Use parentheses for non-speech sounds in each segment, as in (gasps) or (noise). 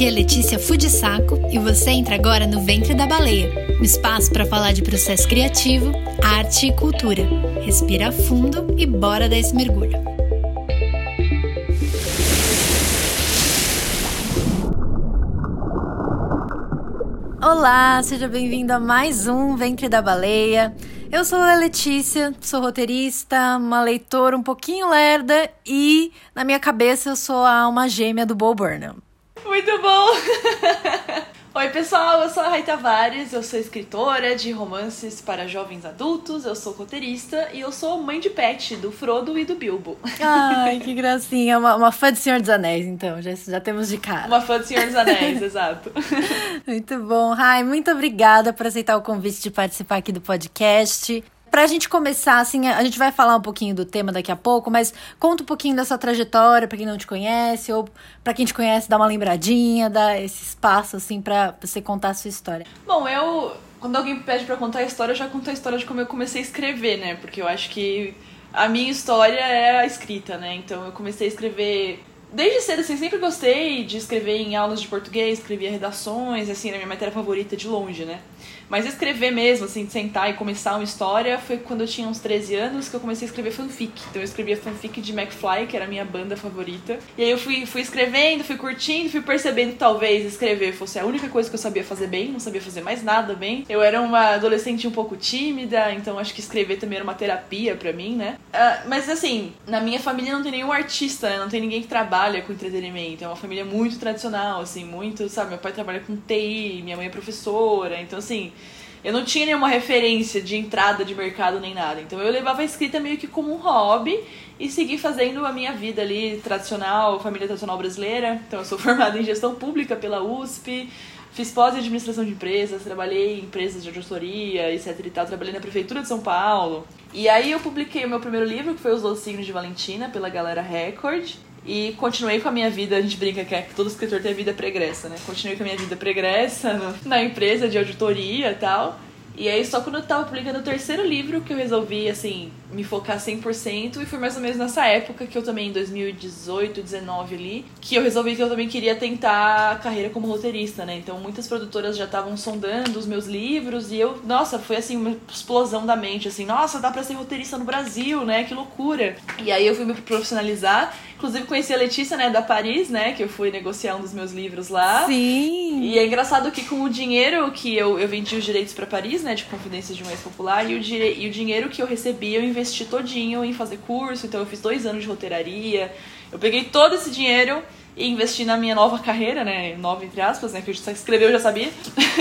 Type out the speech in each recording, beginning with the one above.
Aqui é Letícia Fudisaco e você entra agora no Ventre da Baleia, um espaço para falar de processo criativo, arte e cultura. Respira fundo e bora dar esse mergulho. Olá, seja bem-vindo a mais um Ventre da Baleia. Eu sou a Letícia, sou roteirista, uma leitora um pouquinho lerda e, na minha cabeça, eu sou a alma gêmea do Bo Burnham. Muito bom! (laughs) Oi, pessoal, eu sou a Rai Tavares, eu sou escritora de romances para jovens adultos, eu sou roteirista e eu sou mãe de pet do Frodo e do Bilbo. (laughs) Ai, que gracinha. Uma, uma fã do Senhor dos Anéis, então, já, já temos de cara. Uma fã do Senhor dos Anéis, (laughs) exato. Muito bom. Rai, muito obrigada por aceitar o convite de participar aqui do podcast. Pra gente começar, assim, a gente vai falar um pouquinho do tema daqui a pouco, mas conta um pouquinho da sua trajetória pra quem não te conhece, ou pra quem te conhece, dá uma lembradinha, dá esse espaço, assim, pra você contar a sua história. Bom, eu. Quando alguém me pede pra contar a história, eu já conto a história de como eu comecei a escrever, né? Porque eu acho que a minha história é a escrita, né? Então eu comecei a escrever desde cedo, assim, sempre gostei de escrever em aulas de português, escrevia redações, assim, era minha matéria favorita de longe, né? Mas escrever mesmo, assim, sentar e começar uma história, foi quando eu tinha uns 13 anos que eu comecei a escrever fanfic. Então eu escrevia fanfic de McFly, que era a minha banda favorita. E aí eu fui, fui escrevendo, fui curtindo, fui percebendo que talvez escrever fosse a única coisa que eu sabia fazer bem, não sabia fazer mais nada bem. Eu era uma adolescente um pouco tímida, então acho que escrever também era uma terapia para mim, né? Uh, mas assim, na minha família não tem nenhum artista, né? Não tem ninguém que trabalha com entretenimento. É uma família muito tradicional, assim, muito, sabe? Meu pai trabalha com TI, minha mãe é professora, então assim eu não tinha nenhuma referência de entrada de mercado nem nada. Então eu levava a escrita meio que como um hobby e segui fazendo a minha vida ali tradicional, família tradicional brasileira. Então eu sou (laughs) formada em gestão pública pela USP, fiz pós em administração de empresas, trabalhei em empresas de auditoria, etc e tal, trabalhei na prefeitura de São Paulo. E aí eu publiquei o meu primeiro livro, que foi Os Doze Signos de Valentina, pela Galera Record. E continuei com a minha vida, a gente brinca que, é, que todo escritor tem a vida pregressa, né? Continuei com a minha vida pregressa (laughs) na empresa de auditoria e tal. E aí, só quando eu tava publicando o terceiro livro que eu resolvi, assim, me focar 100%. E foi mais ou menos nessa época que eu também, em 2018, 19 ali, que eu resolvi que eu também queria tentar a carreira como roteirista, né? Então, muitas produtoras já estavam sondando os meus livros. E eu, nossa, foi assim, uma explosão da mente, assim, nossa, dá pra ser roteirista no Brasil, né? Que loucura. E aí eu fui me profissionalizar. Inclusive conheci a Letícia, né, da Paris, né, que eu fui negociar um dos meus livros lá. Sim. E é engraçado que com o dinheiro que eu, eu vendi os direitos para Paris, né, de Confidências de um Ex-Popular, e, o, e o dinheiro que eu recebi eu investi todinho em fazer curso, então eu fiz dois anos de roteiraria. Eu peguei todo esse dinheiro e investi na minha nova carreira, né? Nova entre aspas, né? Que eu já escreveu, eu já sabia.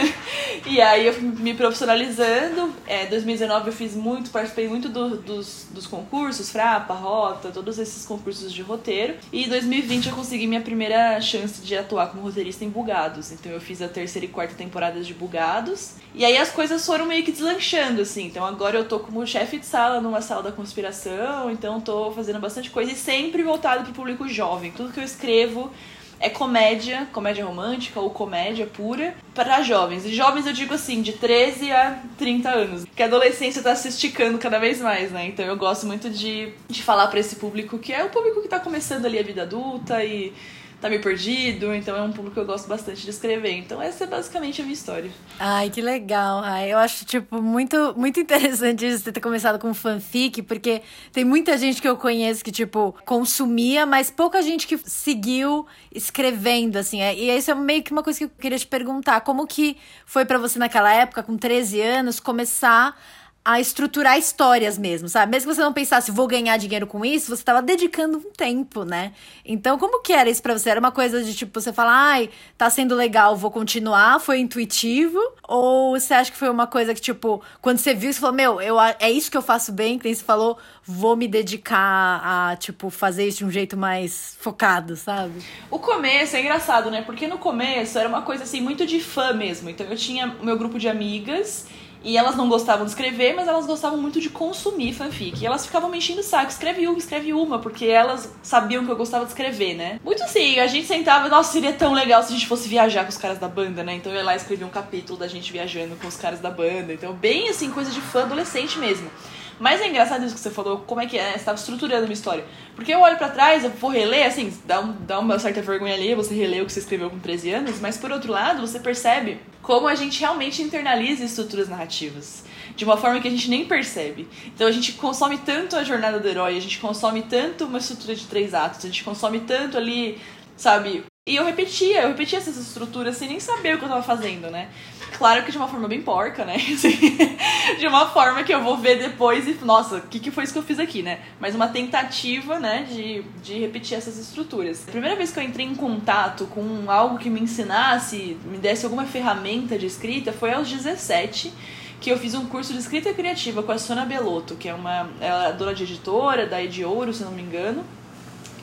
(laughs) e aí eu fui me profissionalizando. É, 2019 eu fiz muito, participei muito do, dos, dos concursos, Frapa, Rota, todos esses concursos de roteiro. E em 2020 eu consegui minha primeira chance de atuar como roteirista em Bugados. Então eu fiz a terceira e quarta temporada de Bugados. E aí as coisas foram meio que deslanchando, assim. Então agora eu tô como chefe de sala numa sala da conspiração, então tô fazendo bastante coisa e sempre voltado pro público jovem. Tudo que eu escrevo é comédia, comédia romântica ou comédia pura para jovens. E jovens eu digo assim, de 13 a 30 anos. Que a adolescência tá se esticando cada vez mais, né? Então eu gosto muito de, de falar para esse público que é o público que tá começando ali a vida adulta e tá meio perdido, então é um público que eu gosto bastante de escrever. Então essa é basicamente a minha história. Ai, que legal, Ai. Eu acho, tipo, muito, muito interessante você ter começado com fanfic, porque tem muita gente que eu conheço que, tipo, consumia, mas pouca gente que seguiu escrevendo, assim. É, e isso é meio que uma coisa que eu queria te perguntar. Como que foi para você naquela época, com 13 anos, começar a estruturar histórias mesmo, sabe? Mesmo que você não pensasse, vou ganhar dinheiro com isso, você estava dedicando um tempo, né? Então, como que era isso pra você? Era uma coisa de tipo, você falar, ai, tá sendo legal, vou continuar, foi intuitivo? Ou você acha que foi uma coisa que, tipo, quando você viu, você falou, meu, eu, é isso que eu faço bem, que você falou, vou me dedicar a, tipo, fazer isso de um jeito mais focado, sabe? O começo é engraçado, né? Porque no começo era uma coisa assim, muito de fã mesmo. Então eu tinha o meu grupo de amigas e elas não gostavam de escrever, mas elas gostavam muito de consumir fanfic. E elas ficavam me enchendo o saco, escreve uma, escreve uma, porque elas sabiam que eu gostava de escrever, né? Muito assim, a gente sentava, nossa, seria tão legal se a gente fosse viajar com os caras da banda, né? Então eu ia lá escrever um capítulo da gente viajando com os caras da banda. Então, bem assim, coisa de fã adolescente mesmo. Mas é engraçado isso que você falou, como é que é, você tava estruturando uma história. Porque eu olho para trás, eu vou reler, assim, dá, um, dá uma certa vergonha ali, você relê o que você escreveu com 13 anos, mas por outro lado, você percebe como a gente realmente internaliza estruturas narrativas de uma forma que a gente nem percebe. Então a gente consome tanto a jornada do herói, a gente consome tanto uma estrutura de três atos, a gente consome tanto ali, sabe? E eu repetia, eu repetia essas estruturas sem nem saber o que eu tava fazendo, né? Claro que de uma forma bem porca, né? (laughs) Assim, de uma forma que eu vou ver depois e, nossa, o que, que foi isso que eu fiz aqui, né? Mas uma tentativa, né, de, de repetir essas estruturas. A primeira vez que eu entrei em contato com algo que me ensinasse, me desse alguma ferramenta de escrita, foi aos 17 que eu fiz um curso de escrita criativa com a Sônia Belotto, que é uma ela é dona de editora, da Ed Ouro, se não me engano.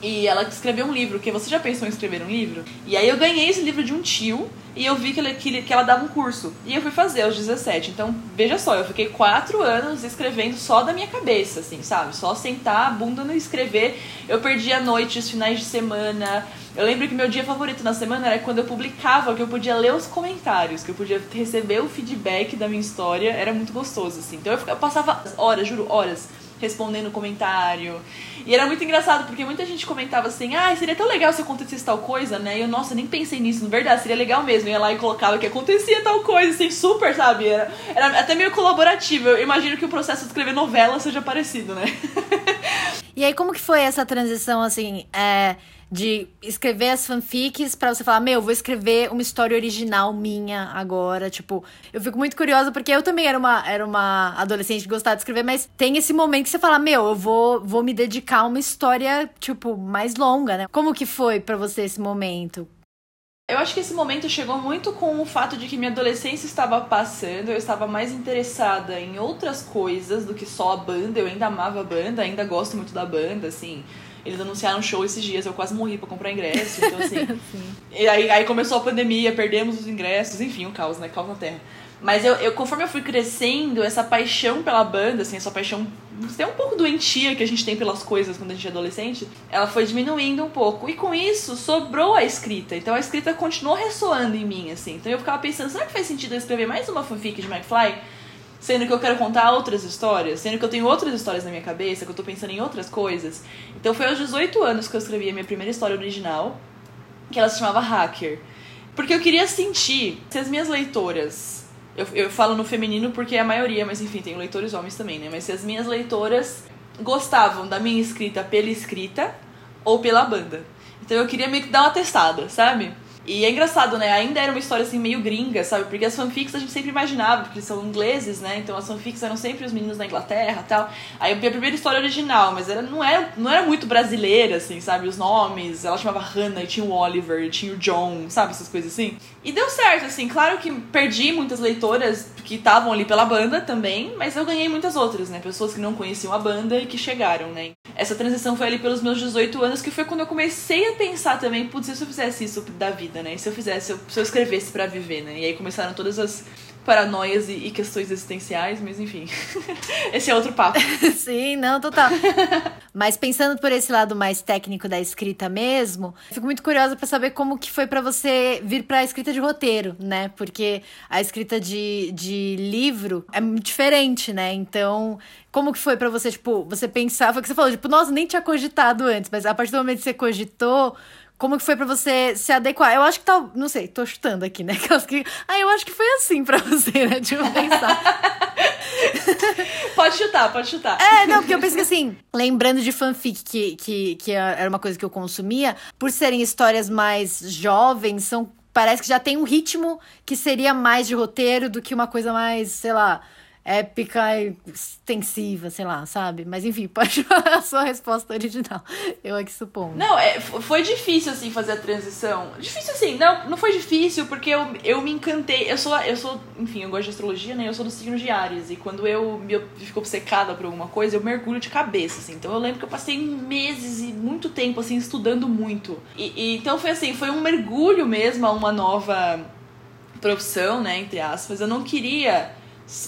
E ela escreveu um livro, que você já pensou em escrever um livro? E aí eu ganhei esse livro de um tio e eu vi que, ele, que, que ela dava um curso. E eu fui fazer aos 17. Então, veja só, eu fiquei quatro anos escrevendo só da minha cabeça, assim, sabe? Só sentar a bunda no escrever. Eu perdia noites, finais de semana. Eu lembro que meu dia favorito na semana era quando eu publicava, que eu podia ler os comentários, que eu podia receber o feedback da minha história. Era muito gostoso, assim. Então eu, eu passava horas, juro, horas respondendo comentário. E era muito engraçado, porque muita gente comentava assim, ah, seria tão legal se acontecesse tal coisa, né? E eu, nossa, nem pensei nisso, na verdade, seria legal mesmo. Eu ia lá e colocava que acontecia tal coisa, assim, super, sabe? Era, era até meio colaborativo. Eu imagino que o processo de escrever novela seja parecido, né? (laughs) e aí, como que foi essa transição, assim, é de escrever as fanfics para você falar, meu, vou escrever uma história original minha agora, tipo, eu fico muito curiosa porque eu também era uma, era uma adolescente que gostava de escrever, mas tem esse momento que você fala, meu, eu vou, vou me dedicar a uma história, tipo, mais longa, né? Como que foi para você esse momento? Eu acho que esse momento chegou muito com o fato de que minha adolescência estava passando, eu estava mais interessada em outras coisas do que só a banda, eu ainda amava a banda, ainda gosto muito da banda, assim. Eles anunciaram show esses dias, eu quase morri pra comprar ingresso. Então, assim. (laughs) e aí, aí começou a pandemia, perdemos os ingressos, enfim, um caos, né? Caos na Terra. Mas eu, eu, conforme eu fui crescendo, essa paixão pela banda, assim, essa paixão até um pouco doentia que a gente tem pelas coisas quando a gente é adolescente, ela foi diminuindo um pouco. E com isso, sobrou a escrita. Então a escrita continuou ressoando em mim, assim. Então eu ficava pensando, será que faz sentido eu escrever mais uma fanfic de McFly? Sendo que eu quero contar outras histórias, sendo que eu tenho outras histórias na minha cabeça, que eu tô pensando em outras coisas. Então foi aos 18 anos que eu escrevi a minha primeira história original, que ela se chamava Hacker. Porque eu queria sentir se as minhas leitoras. Eu, eu falo no feminino porque é a maioria, mas enfim, tem leitores homens também, né? Mas se as minhas leitoras gostavam da minha escrita pela escrita ou pela banda. Então eu queria meio que dar uma testada, sabe? E é engraçado, né? Ainda era uma história assim meio gringa, sabe? Porque as fanfics a gente sempre imaginava, porque são ingleses, né? Então as fanfics eram sempre os meninos da Inglaterra tal. Aí eu vi a primeira história original, mas era, não, era, não era muito brasileira, assim, sabe? Os nomes, ela chamava Hannah e tinha o Oliver, tinha o John, sabe? Essas coisas assim. E deu certo, assim. Claro que perdi muitas leitoras que estavam ali pela banda também, mas eu ganhei muitas outras, né? Pessoas que não conheciam a banda e que chegaram, né? Essa transição foi ali pelos meus 18 anos, que foi quando eu comecei a pensar também, putz, se eu fizesse isso da vida, né? E se eu fizesse, se eu, se eu escrevesse para viver, né? E aí começaram todas as paranoias e, e, questões existenciais, mas enfim. (laughs) esse é outro papo. (laughs) Sim, não, total. mas pensando por esse lado mais técnico da escrita mesmo, fico muito curiosa para saber como que foi para você vir para a escrita de roteiro, né? Porque a escrita de, de livro é muito diferente, né? Então, como que foi para você, tipo, você pensava que você falou, tipo, nossa, nem tinha cogitado antes, mas a partir do momento que você cogitou, como que foi para você se adequar? Eu acho que tá. Não sei, tô chutando aqui, né? (laughs) Que, ah, eu acho que foi assim pra você, né? Tipo, pensar. pode chutar, pode chutar. É, não, porque eu penso que assim, lembrando de fanfic, que, que, que era uma coisa que eu consumia, por serem histórias mais jovens, são. Parece que já tem um ritmo que seria mais de roteiro do que uma coisa mais, sei lá, épica e extensiva, sei lá, sabe? Mas enfim, (laughs) pode falar a sua resposta original. Eu aqui supondo. Não, é, foi difícil, assim, fazer a transição. Difícil, assim, não, não foi difícil, porque eu, eu me encantei. Eu sou, eu sou, enfim, eu gosto de astrologia, né? Eu sou do signo de Ares. E quando eu me fico obcecada por alguma coisa, eu mergulho de cabeça, assim. Então eu lembro que eu passei meses e muito tempo, assim, estudando muito. E, e então foi assim, foi um mergulho mesmo a uma nova profissão, né? Entre aspas. Eu não queria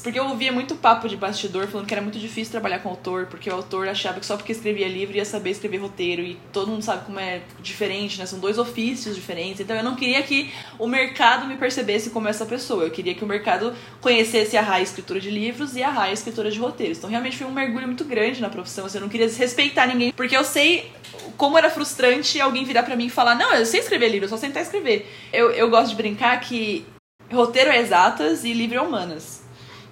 Porque eu ouvia muito papo de bastidor falando que era muito difícil trabalhar com autor, porque o autor achava que só porque escrevia livro ia saber escrever roteiro, e todo mundo sabe como é diferente, né? São dois ofícios diferentes. Então eu não queria que o mercado me percebesse como essa pessoa. Eu queria que o mercado conhecesse a Rai escritora de livros e a Rai escritora de roteiros. Então realmente foi um mergulho muito grande na profissão. Assim, eu não queria desrespeitar ninguém, porque eu sei como era frustrante alguém virar para mim e falar: Não, eu sei escrever livro, eu só tentar escrever. Eu, eu gosto de brincar que roteiro é exatas e livro é humanas.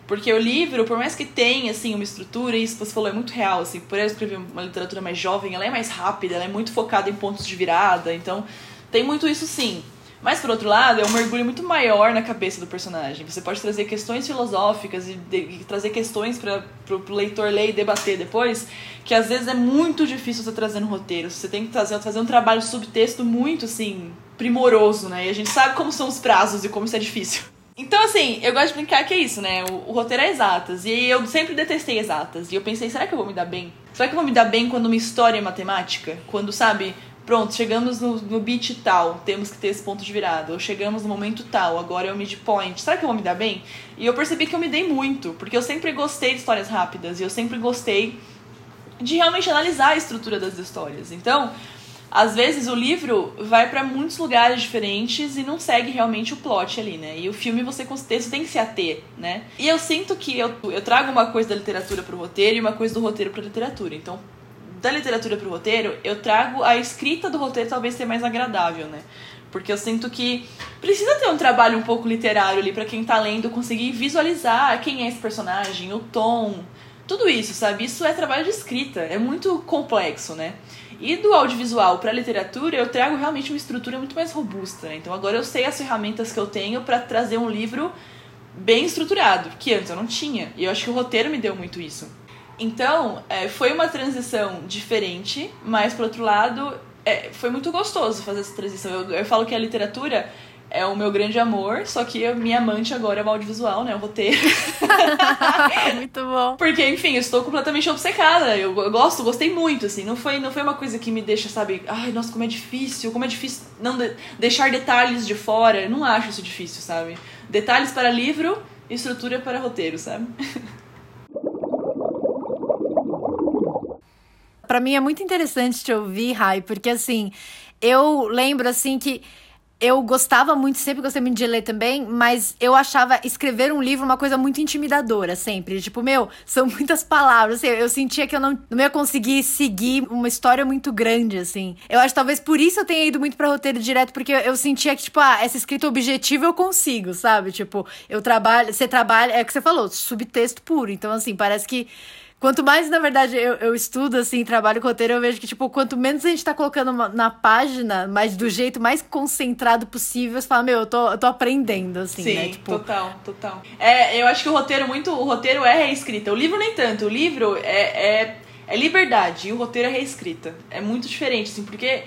Porque o livro, por mais que tenha, assim, uma estrutura, e isso que você falou é muito real, assim, por eu escrever uma literatura mais jovem, ela é mais rápida, ela é muito focada em pontos de virada, então tem muito isso sim. Mas, por outro lado, é um mergulho muito maior na cabeça do personagem. Você pode trazer questões filosóficas e, de, e trazer questões para o leitor ler e debater depois, que às vezes é muito difícil você trazer no roteiro. Você tem que trazer, fazer um trabalho subtexto muito, assim, primoroso, né? E a gente sabe como são os prazos e como isso é difícil. Então, assim, eu gosto de brincar que é isso, né? O, o, roteiro é exatas. E eu sempre detestei exatas. E eu pensei, será que eu vou me dar bem? Será que eu vou me dar bem quando uma história é matemática? Quando, sabe, pronto, chegamos no, no beat tal, temos que ter esse ponto de virada. Ou chegamos no momento tal, agora é o midpoint. Será que eu vou me dar bem? E eu percebi que eu me dei muito. Porque eu sempre gostei de histórias rápidas. E eu sempre gostei de realmente analisar a estrutura das histórias. Então, às vezes o livro vai para muitos lugares diferentes e não segue realmente o plot ali, né? E o filme você, você tem que se ater, né? E eu sinto que eu, eu trago uma coisa da literatura pro roteiro e uma coisa do roteiro pra literatura. Então, da literatura pro roteiro, eu trago a escrita do roteiro talvez ser mais agradável, né? Porque eu sinto que precisa ter um trabalho um pouco literário ali para quem tá lendo conseguir visualizar quem é esse personagem, o tom, tudo isso, sabe? Isso é trabalho de escrita, é muito complexo, né? E do audiovisual para a literatura, eu trago realmente uma estrutura muito mais robusta. Né? Então agora eu sei as ferramentas que eu tenho para trazer um livro bem estruturado, que antes eu não tinha. E eu acho que o roteiro me deu muito isso. Então, é, foi uma transição diferente, mas por outro lado, é, foi muito gostoso fazer essa transição. Eu, eu falo que a literatura é o meu grande amor, só que a minha amante agora é o audiovisual, né? O roteiro. (laughs) muito bom. Porque, enfim, eu estou completamente obcecada. Eu, eu, gosto, gostei muito, assim. Não foi, não foi uma coisa que me deixa, sabe? Ai, nossa, como é difícil, como é difícil não de, deixar detalhes de fora. Eu não acho isso difícil, sabe? Detalhes para livro, estrutura para roteiro, sabe? para mim é muito interessante te ouvir, Rai, porque assim, eu lembro assim que eu gostava muito, sempre gostei muito de ler também, mas eu achava escrever um livro uma coisa muito intimidadora, sempre. Tipo, meu, são (laughs) muitas palavras. Assim, eu sentia que eu não, não ia conseguir seguir uma história muito grande, assim. Eu acho que talvez por isso eu tenha ido muito pra roteiro direto, porque eu, eu sentia que, tipo, ah, essa escrita objetiva eu consigo, sabe? Tipo, eu trabalho, você trabalha, é o que você falou, subtexto puro. Então, assim, parece que Quanto mais, na verdade, eu, eu estudo, assim, trabalho com roteiro, eu vejo que, tipo, quanto menos a gente tá colocando na página, mas do jeito mais concentrado possível, você fala, meu, eu tô, eu tô aprendendo, assim, Sim, né? Tipo... total, total. É, eu acho que o roteiro muito. O roteiro é reescrita. O livro nem tanto. O livro é, é, é liberdade e o roteiro é reescrita. É muito diferente, assim, porque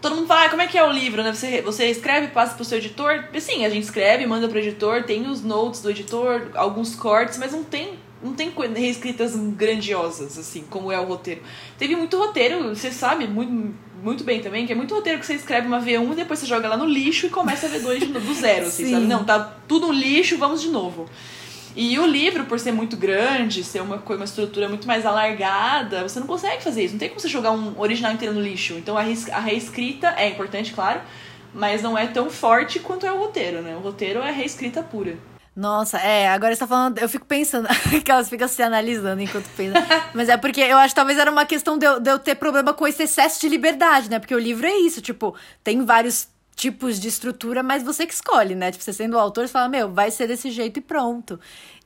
todo mundo fala, ah, como é que é o livro, né? Você, você escreve, passa pro seu editor. Sim, a gente escreve, manda pro editor, tem os notes do editor, alguns cortes, mas não tem não tem reescritas grandiosas, assim, como é o roteiro. Teve muito roteiro, você sabe muito, muito bem também, que é muito roteiro que você escreve uma V1 e depois você joga lá no lixo e começa a V2 do zero, assim, Sim. sabe? Não, tá tudo um lixo, vamos de novo. E o livro, por ser muito grande, ser uma, uma estrutura muito mais alargada, você não consegue fazer isso. Não tem como você jogar um original inteiro no lixo. Então a, a reescrita é importante, claro, mas não é tão forte quanto é o roteiro, né? O roteiro é reescrita pura. Nossa, é, agora você tá falando, eu fico pensando, (laughs) que elas ficam se analisando enquanto pensam. Mas é porque eu acho que talvez era uma questão de eu, de eu ter problema com esse excesso de liberdade, né? Porque o livro é isso, tipo, tem vários tipos de estrutura, mas você que escolhe, né? Tipo, você sendo o autor, você fala, meu, vai ser desse jeito e pronto.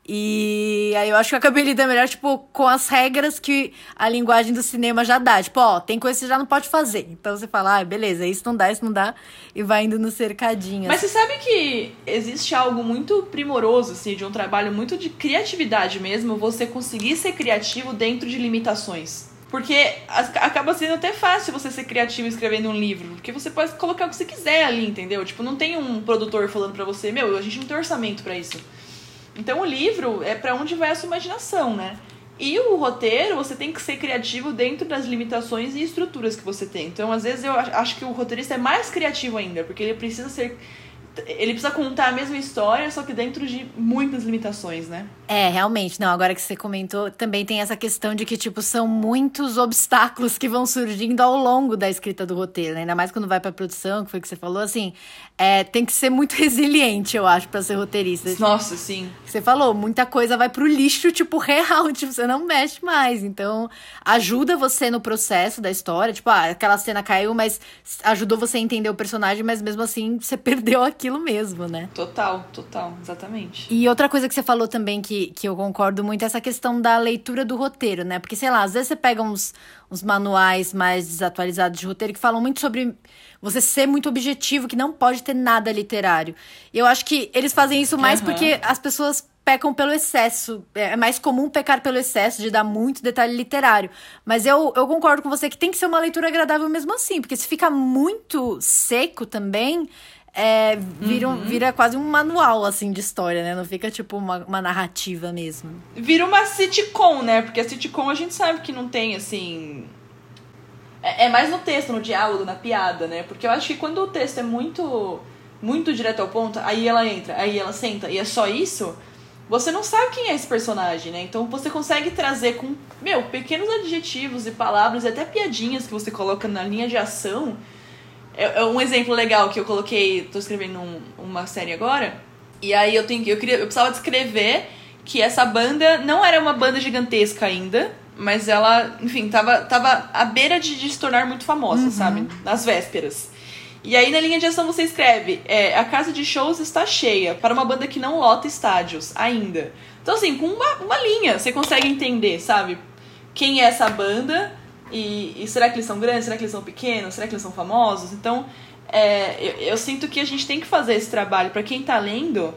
E aí eu acho que eu acabei lidando melhor, tipo, com as regras que a linguagem do cinema já dá. Tipo, ó, tem coisa que você já não pode fazer. Então você fala, ah, beleza, isso não dá, isso não dá. E vai indo no cercadinho. Mas você sabe que existe algo muito primoroso, assim, de um trabalho muito de criatividade mesmo, você conseguir ser criativo dentro de limitações. Porque acaba sendo até fácil você ser criativo escrevendo um livro. Porque você pode colocar o que você quiser ali, entendeu? Tipo, não tem um produtor falando pra você, meu, a gente não tem orçamento para isso. Então o livro é para onde vai a sua imaginação, né? E o roteiro, você tem que ser criativo dentro das limitações e estruturas que você tem. Então, às vezes, eu acho que o roteirista é mais criativo ainda, porque ele precisa ser ele precisa contar a mesma história, só que dentro de muitas limitações, né? É, realmente. Não, agora que você comentou, também tem essa questão de que, tipo, são muitos obstáculos que vão surgindo ao longo da escrita do roteiro, né? Ainda mais quando vai pra produção, que foi o que você falou, assim, é, tem que ser muito (laughs) resiliente, eu acho, para ser roteirista. Nossa, sim. Você falou, muita coisa vai pro lixo, tipo, (laughs) real, tipo, você não mexe mais. Então, ajuda você no processo da história, tipo, ah, aquela cena caiu, mas ajudou você a entender o personagem, mas mesmo assim, você (laughs) perdeu aquilo mesmo, né? Total, total, exatamente. E outra coisa que você falou também que que, eu concordo muito é essa questão da leitura do roteiro, né? Porque, sei lá, às vezes você pega uns, uns manuais mais desatualizados de roteiro que falam muito sobre você ser muito objetivo, que não pode ter nada literário. E eu acho que eles fazem isso mais uhum. porque as pessoas pecam pelo excesso. É mais comum pecar pelo excesso, de dar muito detalhe literário. Mas eu, eu concordo com você que tem que ser uma leitura agradável mesmo assim, porque se fica muito seco também, é, vira, uhum. vira quase um manual, assim, de história, né? Não fica, tipo, uma, uma narrativa mesmo. Vira uma sitcom, né? Porque a sitcom a gente sabe que não tem, assim... É, é mais no texto, no diálogo, na piada, né? Porque eu acho que quando o texto é muito, muito direto ao ponto, aí ela entra, aí ela senta, e é só isso... Você não sabe quem é esse personagem, né? Então você consegue trazer com, meu, pequenos adjetivos e palavras e até piadinhas que você coloca na linha de ação é, é, um exemplo legal que eu coloquei, tô escrevendo um, uma série agora, e aí eu tenho eu queria eu precisava descrever que essa banda não era uma banda gigantesca ainda, mas ela, enfim, tava, tava à beira de, de se tornar muito famosa, uhum. sabe? Nas vésperas. E aí na linha de ação você escreve: é, a casa de shows está cheia para uma banda que não lota estádios ainda. Então, assim, com uma, uma linha você consegue entender, sabe? Quem é essa banda e, e, será que eles são grandes? Será que eles são pequenos? Será que eles são famosos? Então, é, eu, eu, sinto que a gente tem que fazer esse trabalho para quem tá lendo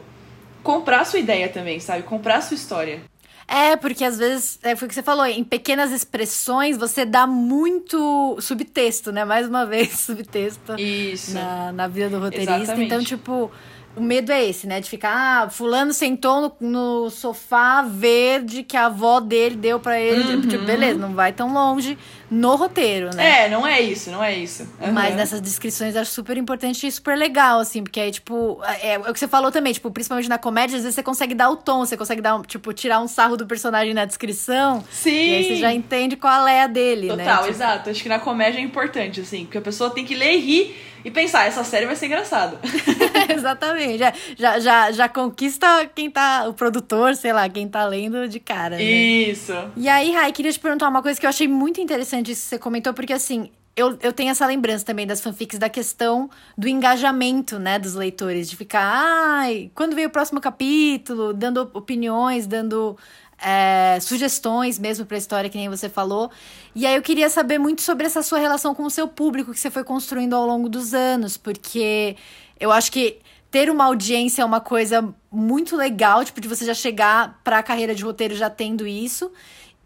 comprar a sua ideia também, sabe? Comprar a sua história. É, porque às vezes, é, foi o que você falou, em pequenas expressões você dá muito subtexto, né? Mais uma (laughs) vez, subtexto Isso. Na, na vida do roteirista. Exatamente. Então, tipo, o medo é esse, né? De ficar, ah, fulano sentou no, no sofá verde que a avó dele deu para ele. Tipo, uhum. Tipo, beleza, não vai tão longe no roteiro, né? É, não é isso, não é isso. Uhum. Mas nessas descrições eu acho super importante e super legal, assim, porque aí, tipo, é, é, o que você falou também, tipo, principalmente na comédia, às vezes você consegue dar o tom, você consegue dar, tipo, tirar um sarro do personagem na descrição. Sim. E aí você já entende qual é a dele, Total, né? Total, tipo... exato. Acho que na comédia é importante, assim, porque a pessoa tem que ler e rir e pensar, essa série vai ser engraçada. (laughs) Exatamente. Já, já, já, já conquista quem tá, o produtor, sei lá, quem tá lendo de cara. Né? Isso. E aí, Rai, queria te perguntar uma coisa que eu achei muito interessante isso que você comentou, porque assim, eu, eu tenho essa lembrança também das fanfics da questão do engajamento, né, dos leitores, de ficar, ai, quando veio o próximo capítulo, dando opiniões, dando é, sugestões mesmo para a história, que nem você falou. E aí eu queria saber muito sobre essa sua relação com o seu público que você foi construindo ao longo dos anos, porque eu acho que ter uma audiência é uma coisa muito legal, tipo, de você já chegar para a carreira de roteiro já tendo isso.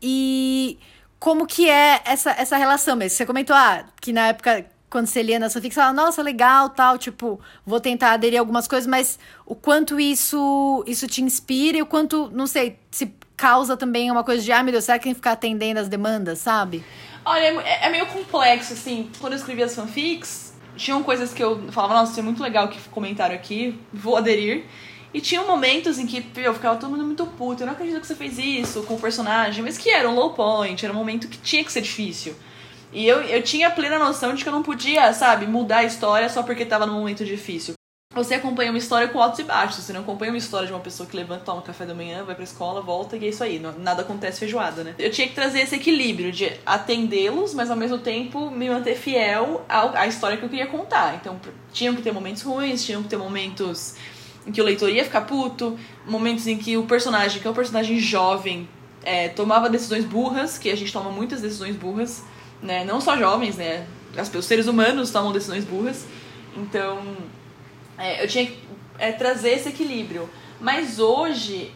E como que é essa, essa relação mesmo? Você comentou, ah, que na época quando você lia na sua ficção, fala, nossa, legal, tal, tipo, vou tentar aderir a algumas coisas, mas o quanto isso isso te inspira e o quanto, não sei, se causa também uma coisa de, ah, meu Deus, será que tem que ficar atendendo as demandas, sabe? Olha, é, é meio complexo, assim. Quando eu escrevia as fanfics, tinham coisas que eu falava, nossa, isso é muito legal que comentaram aqui, vou aderir. E tinham momentos em que eu ficava todo mundo muito puto, eu não acredito que você fez isso com o personagem, mas que era um low point, era um momento que tinha que ser difícil. E eu, eu tinha plena noção de que eu não podia, sabe, mudar a história só porque tava num momento difícil você acompanha uma história com altos e baixos. Você não acompanha uma história de uma pessoa que levanta, toma café da manhã, vai pra escola, volta e é isso aí. nada acontece feijoada, né? Eu tinha que trazer esse equilíbrio de atendê-los, mas ao mesmo tempo me manter fiel à, história que eu queria contar. Então, tinham que ter momentos ruins, tinham que ter momentos em que o leitor ia ficar puto, momentos em que o personagem, que é um personagem jovem, é, tomava decisões burras, que a gente toma muitas decisões burras, né? Não só jovens, né? os seres humanos tomam decisões burras. Então, é, eu tinha que é, trazer esse equilíbrio. Mas hoje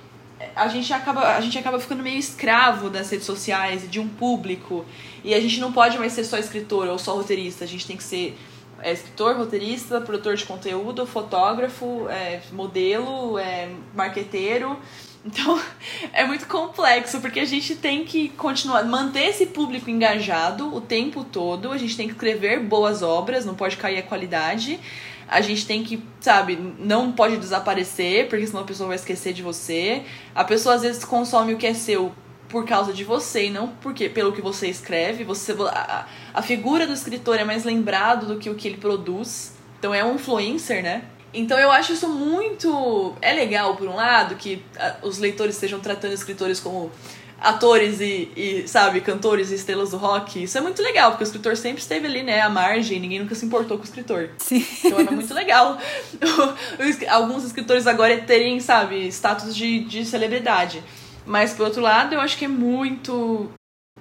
a gente acaba a gente acaba ficando meio escravo das redes sociais e de um público e a gente não pode mais ser só escritor ou só roteirista a gente tem que ser é, escritor roteirista produtor de conteúdo fotógrafo é, modelo é, marqueteiro Então (laughs) é muito complexo, porque a gente tem que continuar, manter esse público engajado o tempo todo, a gente tem que escrever boas obras, não pode cair a qualidade. A gente tem que, sabe, não pode desaparecer, porque senão a pessoa vai esquecer de você. A pessoa às vezes consome o que é seu por causa de você e não porque pelo que você escreve. Você a, a figura do escritor é mais lembrado do que o que ele produz. Então é um influencer, né? Então eu acho isso muito. É legal, por um lado, que os leitores estejam tratando escritores como atores e, e, sabe, cantores e estrelas do rock. Isso é muito legal, porque o escritor sempre esteve ali, né, à margem, ninguém nunca se importou com o escritor. Sim. Então é muito legal (laughs) alguns escritores agora terem, sabe, status de, de celebridade. Mas, por outro lado, eu acho que é muito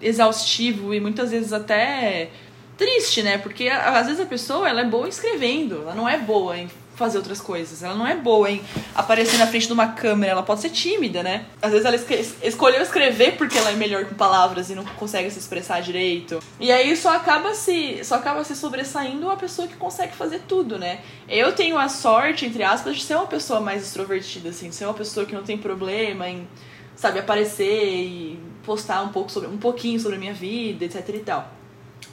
exaustivo e muitas vezes até triste, né? Porque às vezes a pessoa ela é boa escrevendo, ela não é boa em fazer outras coisas. Ela não é boa em aparecer na frente de uma câmera, ela pode ser tímida, né? Às vezes ela escolheu escrever porque ela é melhor com palavras e não consegue se expressar direito. E aí só acaba se só acaba se sobressaindo a pessoa que consegue fazer tudo, né? Eu tenho a sorte, entre aspas, de ser uma pessoa mais extrovertida assim, de ser uma pessoa que não tem problema em sabe aparecer e postar um pouco sobre um pouquinho sobre a minha vida, etc e tal.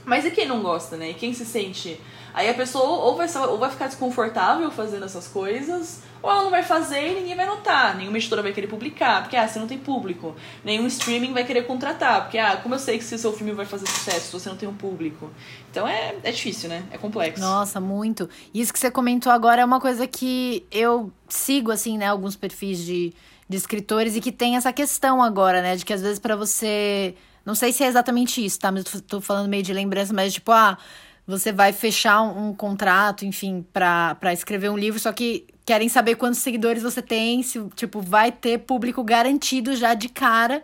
Mas e quem não gosta, né? E quem se sente Aí a pessoa ou vai, ou vai ficar desconfortável fazendo essas coisas, ou ela não vai fazer e ninguém vai notar. Nenhuma editora vai querer publicar, porque ah, você não tem público. Nenhum streaming vai querer contratar, porque ah, como eu sei que se o seu filme vai fazer sucesso se você não tem um público? Então é, é difícil, né? É complexo. Nossa, muito. Isso que você comentou agora é uma coisa que eu sigo, assim, né, alguns perfis de, de escritores e que tem essa questão agora, né? De que às vezes para você. Não sei se é exatamente isso, tá? Mas eu tô falando meio de lembrança, mas tipo, ah você vai fechar um, um contrato, enfim, para escrever um livro, só que querem saber quantos seguidores você tem, se, tipo, vai ter público garantido já de cara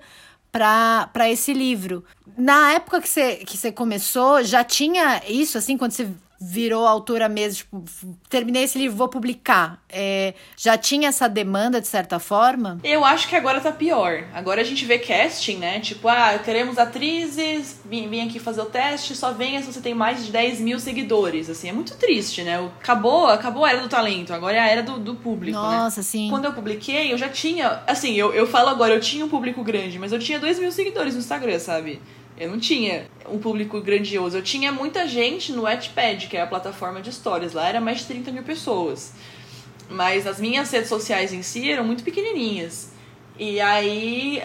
para esse livro. Na época que você, que você começou, já tinha isso, assim, quando você virou autora mesmo, tipo, terminei esse livro, vou publicar. É, já tinha essa demanda, de certa forma? Eu acho que agora tá pior. Agora a gente vê casting, né? Tipo, ah, queremos atrizes, vim, vim aqui fazer o teste, só venha se você tem mais de 10 mil seguidores. Assim, é muito triste, né? Acabou, acabou a era do talento, agora é a era do, do público, né? Nossa, né? sim. Quando eu publiquei, eu já tinha, assim, eu, eu falo agora, eu tinha um público grande, mas eu tinha 2 mil seguidores no Instagram, sabe? Eu não tinha um público grandioso. Eu tinha muita gente no Wattpad, que é a plataforma de histórias. Lá era mais de 30 mil pessoas. Mas as minhas redes sociais em si eram muito pequenininhas. E aí...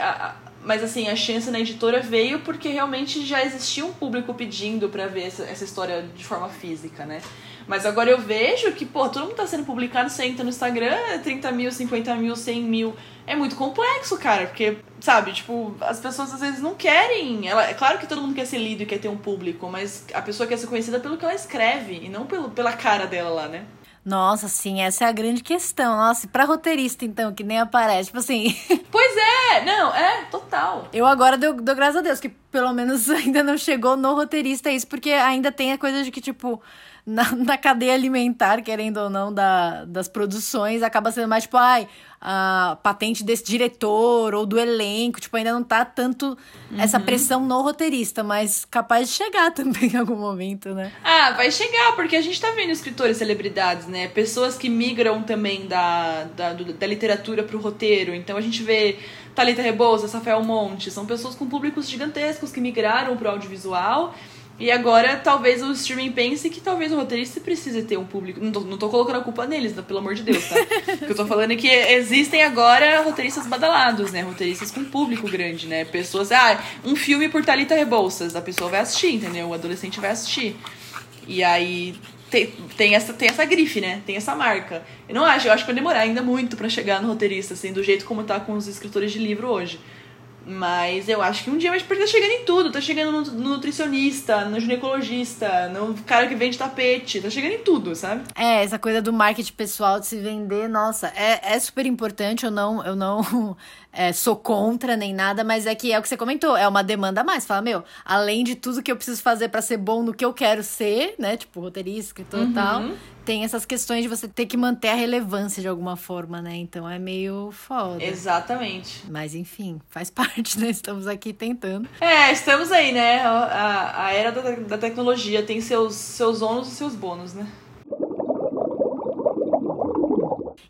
mas assim, a chance na editora veio porque realmente já existia um público pedindo para ver essa, essa história de forma física, né? Mas agora eu vejo que, pô, todo mundo tá sendo publicado, você entra no Instagram, 30 mil, 50 mil, 100 mil é muito complexo, cara, porque, sabe, tipo, as pessoas às vezes não querem. Ela, é claro que todo mundo quer ser lido e quer ter um público, mas a pessoa quer ser conhecida pelo que ela escreve e não pelo, pela cara dela lá, né? Nossa, sim, essa é a grande questão. Nossa, e pra roteirista, então, que nem aparece, tipo assim. (laughs) Pois é, não, é, total. Eu agora dou, dou graças a Deus que pelo menos (laughs) ainda não chegou no roteirista isso, porque ainda tem a coisa de que, tipo na, (laughs) na cadeia alimentar, querendo ou não, da, das produções, acaba sendo mais tipo, ai, a patente desse diretor ou do elenco, tipo, ainda não tá tanto uhum. essa pressão no roteirista, mas capaz de chegar (laughs) também em algum momento, né? Ah, vai chegar, porque a gente tá vendo escritores celebridades, né? Pessoas que migram também da, da, da literatura pro roteiro. Então a gente vê Thalita Rebouças, Rafael Monte, são pessoas com públicos gigantescos que migraram pro audiovisual e agora talvez o streaming pense que talvez o roteirista precise ter um público. Não tô, não tô colocando a culpa neles, né? pelo amor de Deus, tá? o que eu tô falando é que existem agora roteiristas badalados, né? Roteiristas com público grande, né? Pessoas. Ah, um filme por Thalita Rebouças. A pessoa vai assistir, entendeu? O adolescente vai assistir. E aí tem, tem, essa, tem essa grife, né? Tem essa marca. Eu não acho, eu acho que vai demorar ainda muito para chegar no roteirista, assim, do jeito como tá com os escritores de livro hoje. Mas eu acho que um dia vai estar chegando em tudo. Tá chegando no, no, nutricionista, no ginecologista, no cara que vende tapete. Tá chegando em tudo, sabe? É, essa coisa do marketing pessoal de se vender, nossa, é, é super importante. Eu não, eu não (laughs) é, sou contra nem nada, mas é que é o que você comentou, é uma demanda a mais. Fala, meu, além de tudo que eu preciso fazer para ser bom no que eu quero ser, né? Tipo, roteirista, escritor e uhum. tal, tem essas questões de você ter que manter a relevância de alguma forma, né? Então é meio foda. Exatamente. Mas enfim, faz (laughs) parte, né? Estamos aqui tentando. É, estamos aí, né? A, a era da, da tecnologia tem seus, seus ônus e seus bônus, né?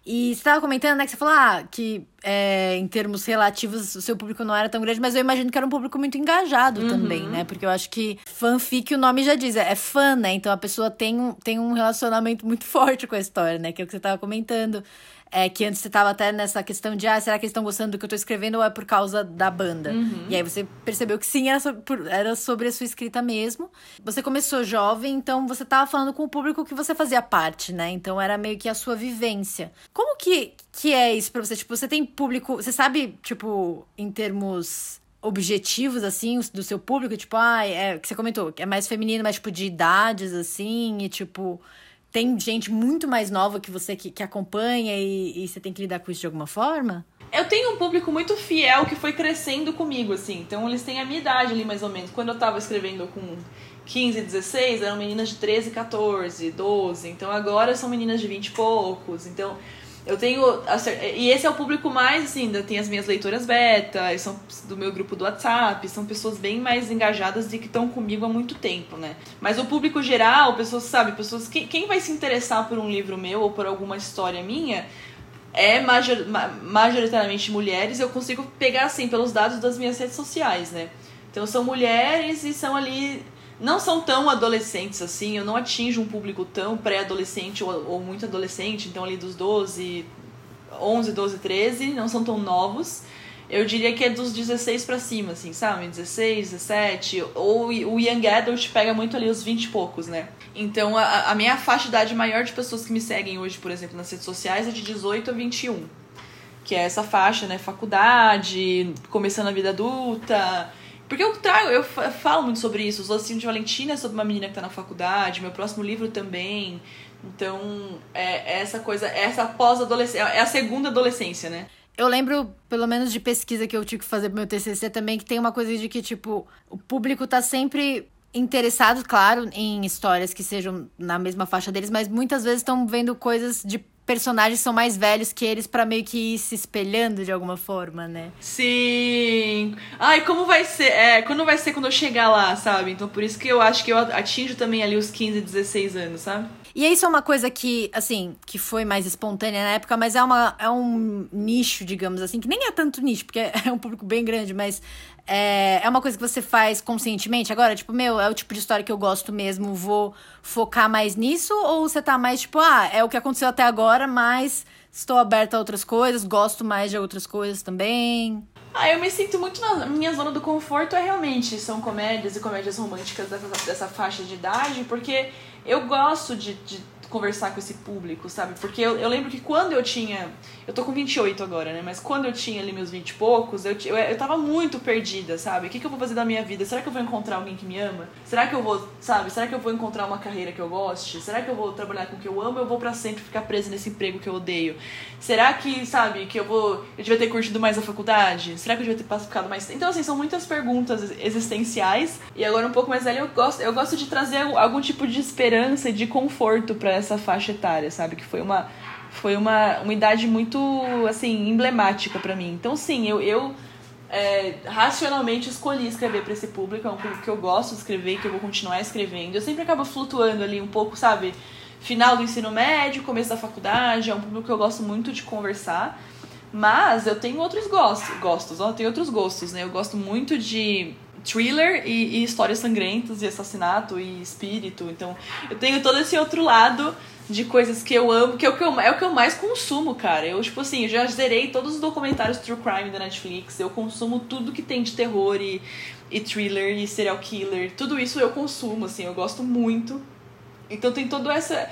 E você estava comentando, né, que você falou ah, que é, em termos relativos o seu público não era tão grande, mas eu imagino que era um público muito engajado uhum. também, né? Porque eu acho que fanfic, o nome já diz, é, é fã, né? Então a pessoa tem um, tem um relacionamento muito (laughs) forte com a história, né? Que é o que você estava comentando. É, que antes você estava até nessa questão de, ah, será que eles estão gostando do que eu estou escrevendo ou é por causa da banda? Uhum. E aí você percebeu que sim, era sobre, era sobre a sua escrita mesmo. Você começou jovem, então você estava falando com o público que você fazia parte, né? Então era meio que a sua vivência. Como que, que é isso pra você? Tipo, você tem público, você sabe, tipo, em termos objetivos, assim, do seu público? Tipo, ah, é, que você comentou, é mais feminino, mas, tipo, de idades, assim, e, tipo tem gente muito mais nova que você que, que acompanha e, e você tem que lidar com isso de alguma forma? Eu tenho um público muito fiel que foi crescendo comigo, assim. Então eles têm a minha idade ali, mais ou menos. Quando eu tava escrevendo com 15, 16, eram meninas de 13, 14, 12. Então agora são meninas de 20 e poucos. Então eu tenho. E esse é o público mais, assim, tem as minhas leitoras beta, são do meu grupo do WhatsApp, são pessoas bem mais engajadas e que estão comigo há muito tempo, né? Mas o público geral, pessoas, sabe, pessoas. Quem, quem vai se interessar por um livro meu ou por alguma história minha é major, majoritariamente mulheres, eu consigo pegar, assim, pelos dados das minhas redes sociais, né? Então são mulheres e são ali não são tão adolescentes assim, eu não atinjo um público tão pré-adolescente ou, ou, muito adolescente, então ali dos 12, 11, 12, 13, não são tão novos. Eu diria que é dos 16 para cima, assim, sabe? 16, 17, ou o Young Adult pega muito ali os 20 e poucos, né? Então a, a minha faixa de idade maior de pessoas que me seguem hoje, por exemplo, nas redes sociais é de 18 a 21. Que é essa faixa, né? Faculdade, começando a vida adulta, porque eu trago, eu falo muito sobre isso. Os Lacinhos de Valentina é sobre uma menina que tá na faculdade, meu próximo livro também. Então, é, é essa coisa, é essa pós-adolescência, é a segunda adolescência, né? Eu lembro, pelo menos de pesquisa que eu tive que fazer pro meu TCC também, que tem uma coisa de que, tipo, o público tá sempre interessado, claro, em histórias que sejam na mesma faixa deles, mas muitas vezes estão vendo coisas de personagens são mais velhos que eles para meio que ir se espelhando de alguma forma, né? Sim. Ai, como vai ser? É, quando vai ser quando eu chegar lá, sabe? Então por isso que eu acho que eu atinjo também ali os 15, 16 anos, sabe? E isso é uma coisa que, assim, que foi mais espontânea na época, mas é, uma, é um nicho, digamos assim, que nem é tanto nicho, porque (laughs) é um público bem grande, mas é, é uma coisa que você faz conscientemente agora? Tipo, meu, é o tipo de história que eu gosto mesmo, vou focar mais nisso? Ou você tá mais tipo, ah, é o que aconteceu até agora, mas estou aberta a outras coisas, gosto mais de outras coisas também? Ah, eu me sinto muito na minha zona do conforto, é realmente, são comédias e comédias românticas dessa, dessa faixa de idade, porque eu gosto de, de conversar com esse público, sabe? Porque eu, eu lembro que quando eu tinha. Eu tô com 28 agora, né? Mas quando eu tinha ali meus 20 e poucos, eu, eu, eu tava muito perdida, sabe? O que, que eu vou fazer da minha vida? Será que eu vou encontrar alguém que me ama? Será que eu vou, sabe? Será que eu vou encontrar uma carreira que eu goste? Será que eu vou trabalhar com o que eu amo? Eu vou para sempre ficar presa nesse emprego que eu odeio? Será que, sabe, que eu vou. Eu devia ter curtido mais a faculdade? Será que eu devia ter ficado mais. Então, assim, são muitas perguntas existenciais. E agora, um pouco mais velho, eu gosto, eu gosto de trazer algum tipo de esperança e de conforto para essa faixa etária, sabe? Que foi uma foi uma, uma idade muito assim emblemática para mim. Então sim, eu, eu é, racionalmente escolhi escrever para esse público, é um público que eu gosto de escrever, que eu vou continuar escrevendo. Eu sempre acabo flutuando ali um pouco, sabe? Final do ensino médio, começo da faculdade, é um público que eu gosto muito de conversar. Mas eu tenho outros gostos, gostos, ó, tenho outros gostos, né? Eu gosto muito de thriller e, e, histórias sangrentas e assassinato e espírito. Então, eu tenho todo esse outro lado de coisas que eu amo, que é o que eu, é o que eu mais consumo, cara. Eu, tipo assim, eu já zerei todos os documentários True Crime da Netflix. Eu consumo tudo que tem de terror e, e thriller e serial killer. Tudo isso eu consumo, assim, eu gosto muito. Então tem toda essa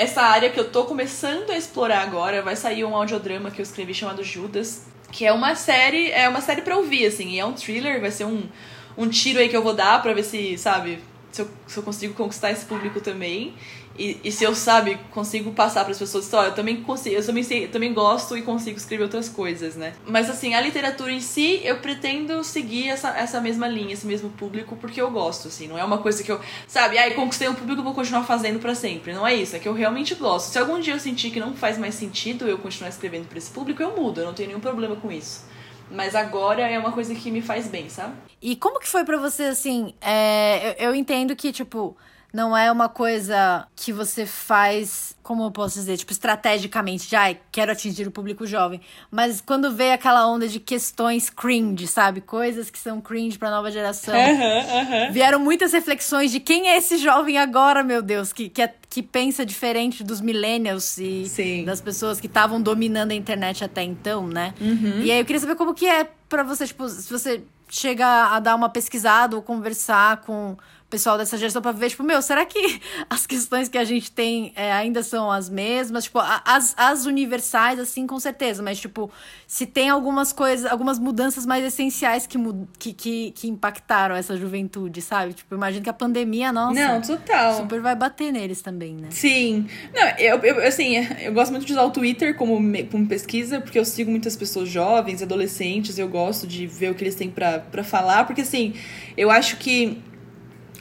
essa área que eu tô começando a explorar agora. Vai sair um audiodrama que eu escrevi chamado Judas, que é uma série, é uma série para ouvir, assim, é um thriller, vai ser um um tiro aí que eu vou dar pra ver se, sabe, se eu, se eu consigo conquistar esse público também. E, e se eu, sabe, consigo passar para as pessoas, então, eu também consigo, eu também, sei, eu também gosto e consigo escrever outras coisas, né? Mas assim, a literatura em si, eu pretendo seguir essa, essa mesma linha, esse mesmo público, porque eu gosto, assim, não é uma coisa que eu, sabe, aí ah, conquistei um público, vou continuar fazendo para sempre. Não é isso, é que eu realmente gosto. Se algum dia eu sentir que não faz mais sentido eu continuar escrevendo para esse público, eu mudo, eu não tenho nenhum problema com isso. Mas agora é uma coisa que me faz bem, sabe? E como que foi para você, assim? É, eu, eu entendo que, tipo, não é uma coisa que você faz, como eu posso dizer, tipo, estrategicamente, já ah, quero atingir o público jovem. Mas quando vê aquela onda de questões cringe, sabe? Coisas que são cringe pra nova geração. Uhum, uhum. Vieram muitas reflexões de quem é esse jovem agora, meu Deus, que, que, é, que pensa diferente dos millennials e Sim. das pessoas que estavam dominando a internet até então, né? Uhum. E aí eu queria saber como que é pra você, tipo, se você chega a dar uma pesquisada ou conversar com pessoal dessa geração pra ver, tipo, meu, será que (laughs) as questões que a gente tem é, ainda são as mesmas? Tipo, as, as universais, assim, com certeza, mas, tipo, se tem algumas coisas, algumas mudanças mais essenciais que, que, que, que impactaram essa juventude, sabe? Tipo, imagino que a pandemia, nossa. Não, total. Super vai bater neles também, né? Sim. Não, eu, eu assim, eu gosto muito de usar o Twitter como, como pesquisa, porque eu sigo muitas pessoas jovens, adolescentes, eu gosto de ver o que eles têm para falar, porque, assim, eu acho que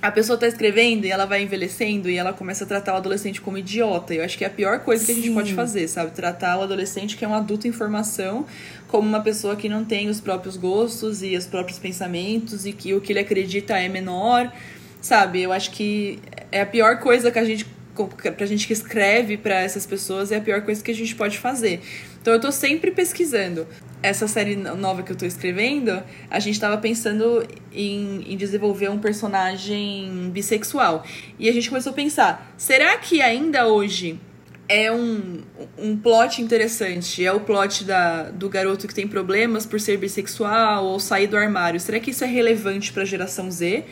a pessoa tá escrevendo e ela vai envelhecendo e ela começa a tratar o adolescente como idiota. Eu acho que é a pior coisa que a gente pode fazer, sabe? Tratar o adolescente que é um adulto em formação como uma pessoa que não tem os próprios gostos e os próprios pensamentos e que o que ele acredita é menor, sabe? Eu acho que é a pior coisa que a gente pra gente que escreve para essas pessoas é a pior coisa que a gente pode fazer. Então eu tô sempre pesquisando essa série nova que eu tô escrevendo, a gente tava pensando em, em, desenvolver um personagem bissexual. E a gente começou a pensar: será que ainda hoje é um, um plot interessante? É o plot da, do garoto que tem problemas por ser bissexual ou sair do armário? Será que isso é relevante para a geração Z?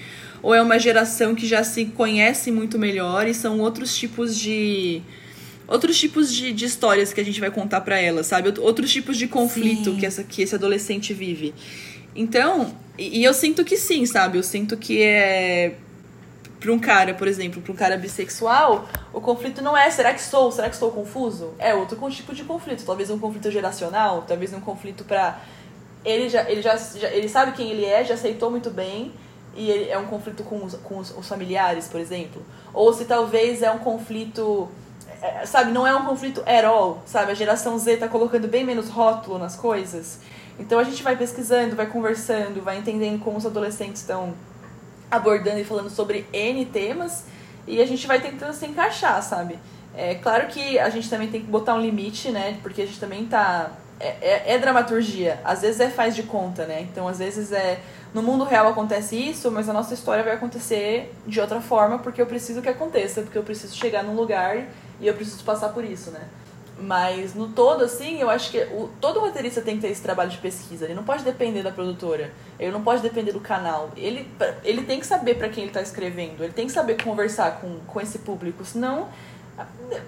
Ou é uma geração que já se conhece muito melhor e são outros tipos de outros tipos de, de histórias que a gente vai contar para ela, sabe? Outros tipos de conflito que, essa, que esse adolescente vive. Então, e, e eu sinto que sim, sabe? Eu sinto que é. Pra um cara, por exemplo, pra um cara bissexual, o conflito não é será que sou, será que estou confuso? É outro tipo de conflito. Talvez um conflito geracional, talvez um conflito pra. Ele já, ele já, já ele sabe quem ele é, já aceitou muito bem, e ele, é um conflito com, os, com os, os familiares, por exemplo. Ou se talvez é um conflito é, sabe, não é um conflito at all, sabe? A geração Z tá colocando bem menos rótulo nas coisas. Então a gente vai pesquisando, vai conversando, vai entendendo como os adolescentes estão abordando e falando sobre N temas e a gente vai tentando se encaixar, sabe? É claro que a gente também tem que botar um limite, né? Porque a gente também tá. É, é, é dramaturgia. Às vezes é faz de conta, né? Então às vezes é. No mundo real acontece isso, mas a nossa história vai acontecer de outra forma porque eu preciso que aconteça, porque eu preciso chegar num lugar e eu preciso passar por isso, né? Mas no todo, assim, eu acho que o, todo roteirista tem que ter esse trabalho de pesquisa. Ele não pode depender da produtora, ele não pode depender do canal. Ele, ele tem que saber para quem ele está escrevendo, ele tem que saber conversar com, com esse público, senão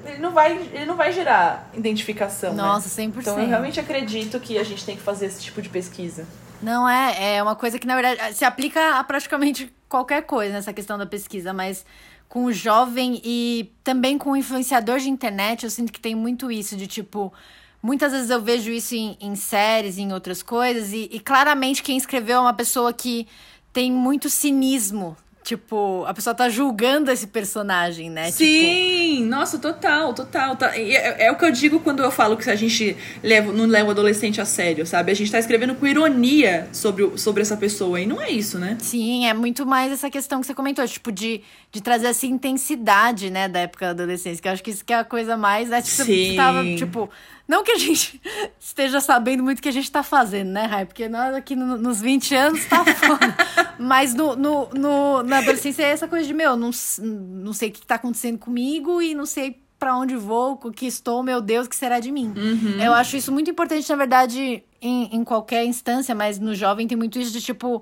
ele não vai, ele não vai gerar identificação. Né? Nossa, né? 100%. Então eu realmente acredito que a gente tem que fazer esse tipo de pesquisa. Não é, é uma coisa que na verdade se aplica a praticamente qualquer coisa nessa questão da pesquisa, mas com o jovem e também com o influenciador de internet, eu sinto que tem muito isso de tipo. Muitas vezes eu vejo isso em, em séries, em outras coisas, e, e claramente quem escreveu é uma pessoa que tem muito cinismo Tipo, a pessoa tá julgando esse personagem, né? Tipo, Sim, tipo... nossa, total, total. Tá. É, é, o que eu digo quando eu falo que a gente leva, não leva o adolescente a sério, sabe? A gente tá escrevendo com ironia sobre, sobre essa pessoa, e não é isso, né? Sim, é muito mais essa questão que você comentou, tipo, de, de trazer essa intensidade, né, da época da adolescência, que eu acho que isso que é a coisa mais, né? Tipo, Sim. você tava, tipo não que a gente (laughs) esteja sabendo muito o que a gente tá fazendo, né, Rai? Porque nós aqui no, nos 20 anos tá (laughs) foda. Mas no, no, no, na adolescência é essa coisa de, meu, não, não sei o que tá acontecendo comigo e não sei para onde vou, o que estou, meu Deus, o que será de mim? Uhum. Eu acho isso muito importante, na verdade, em, em qualquer instância, mas no jovem tem muito isso de tipo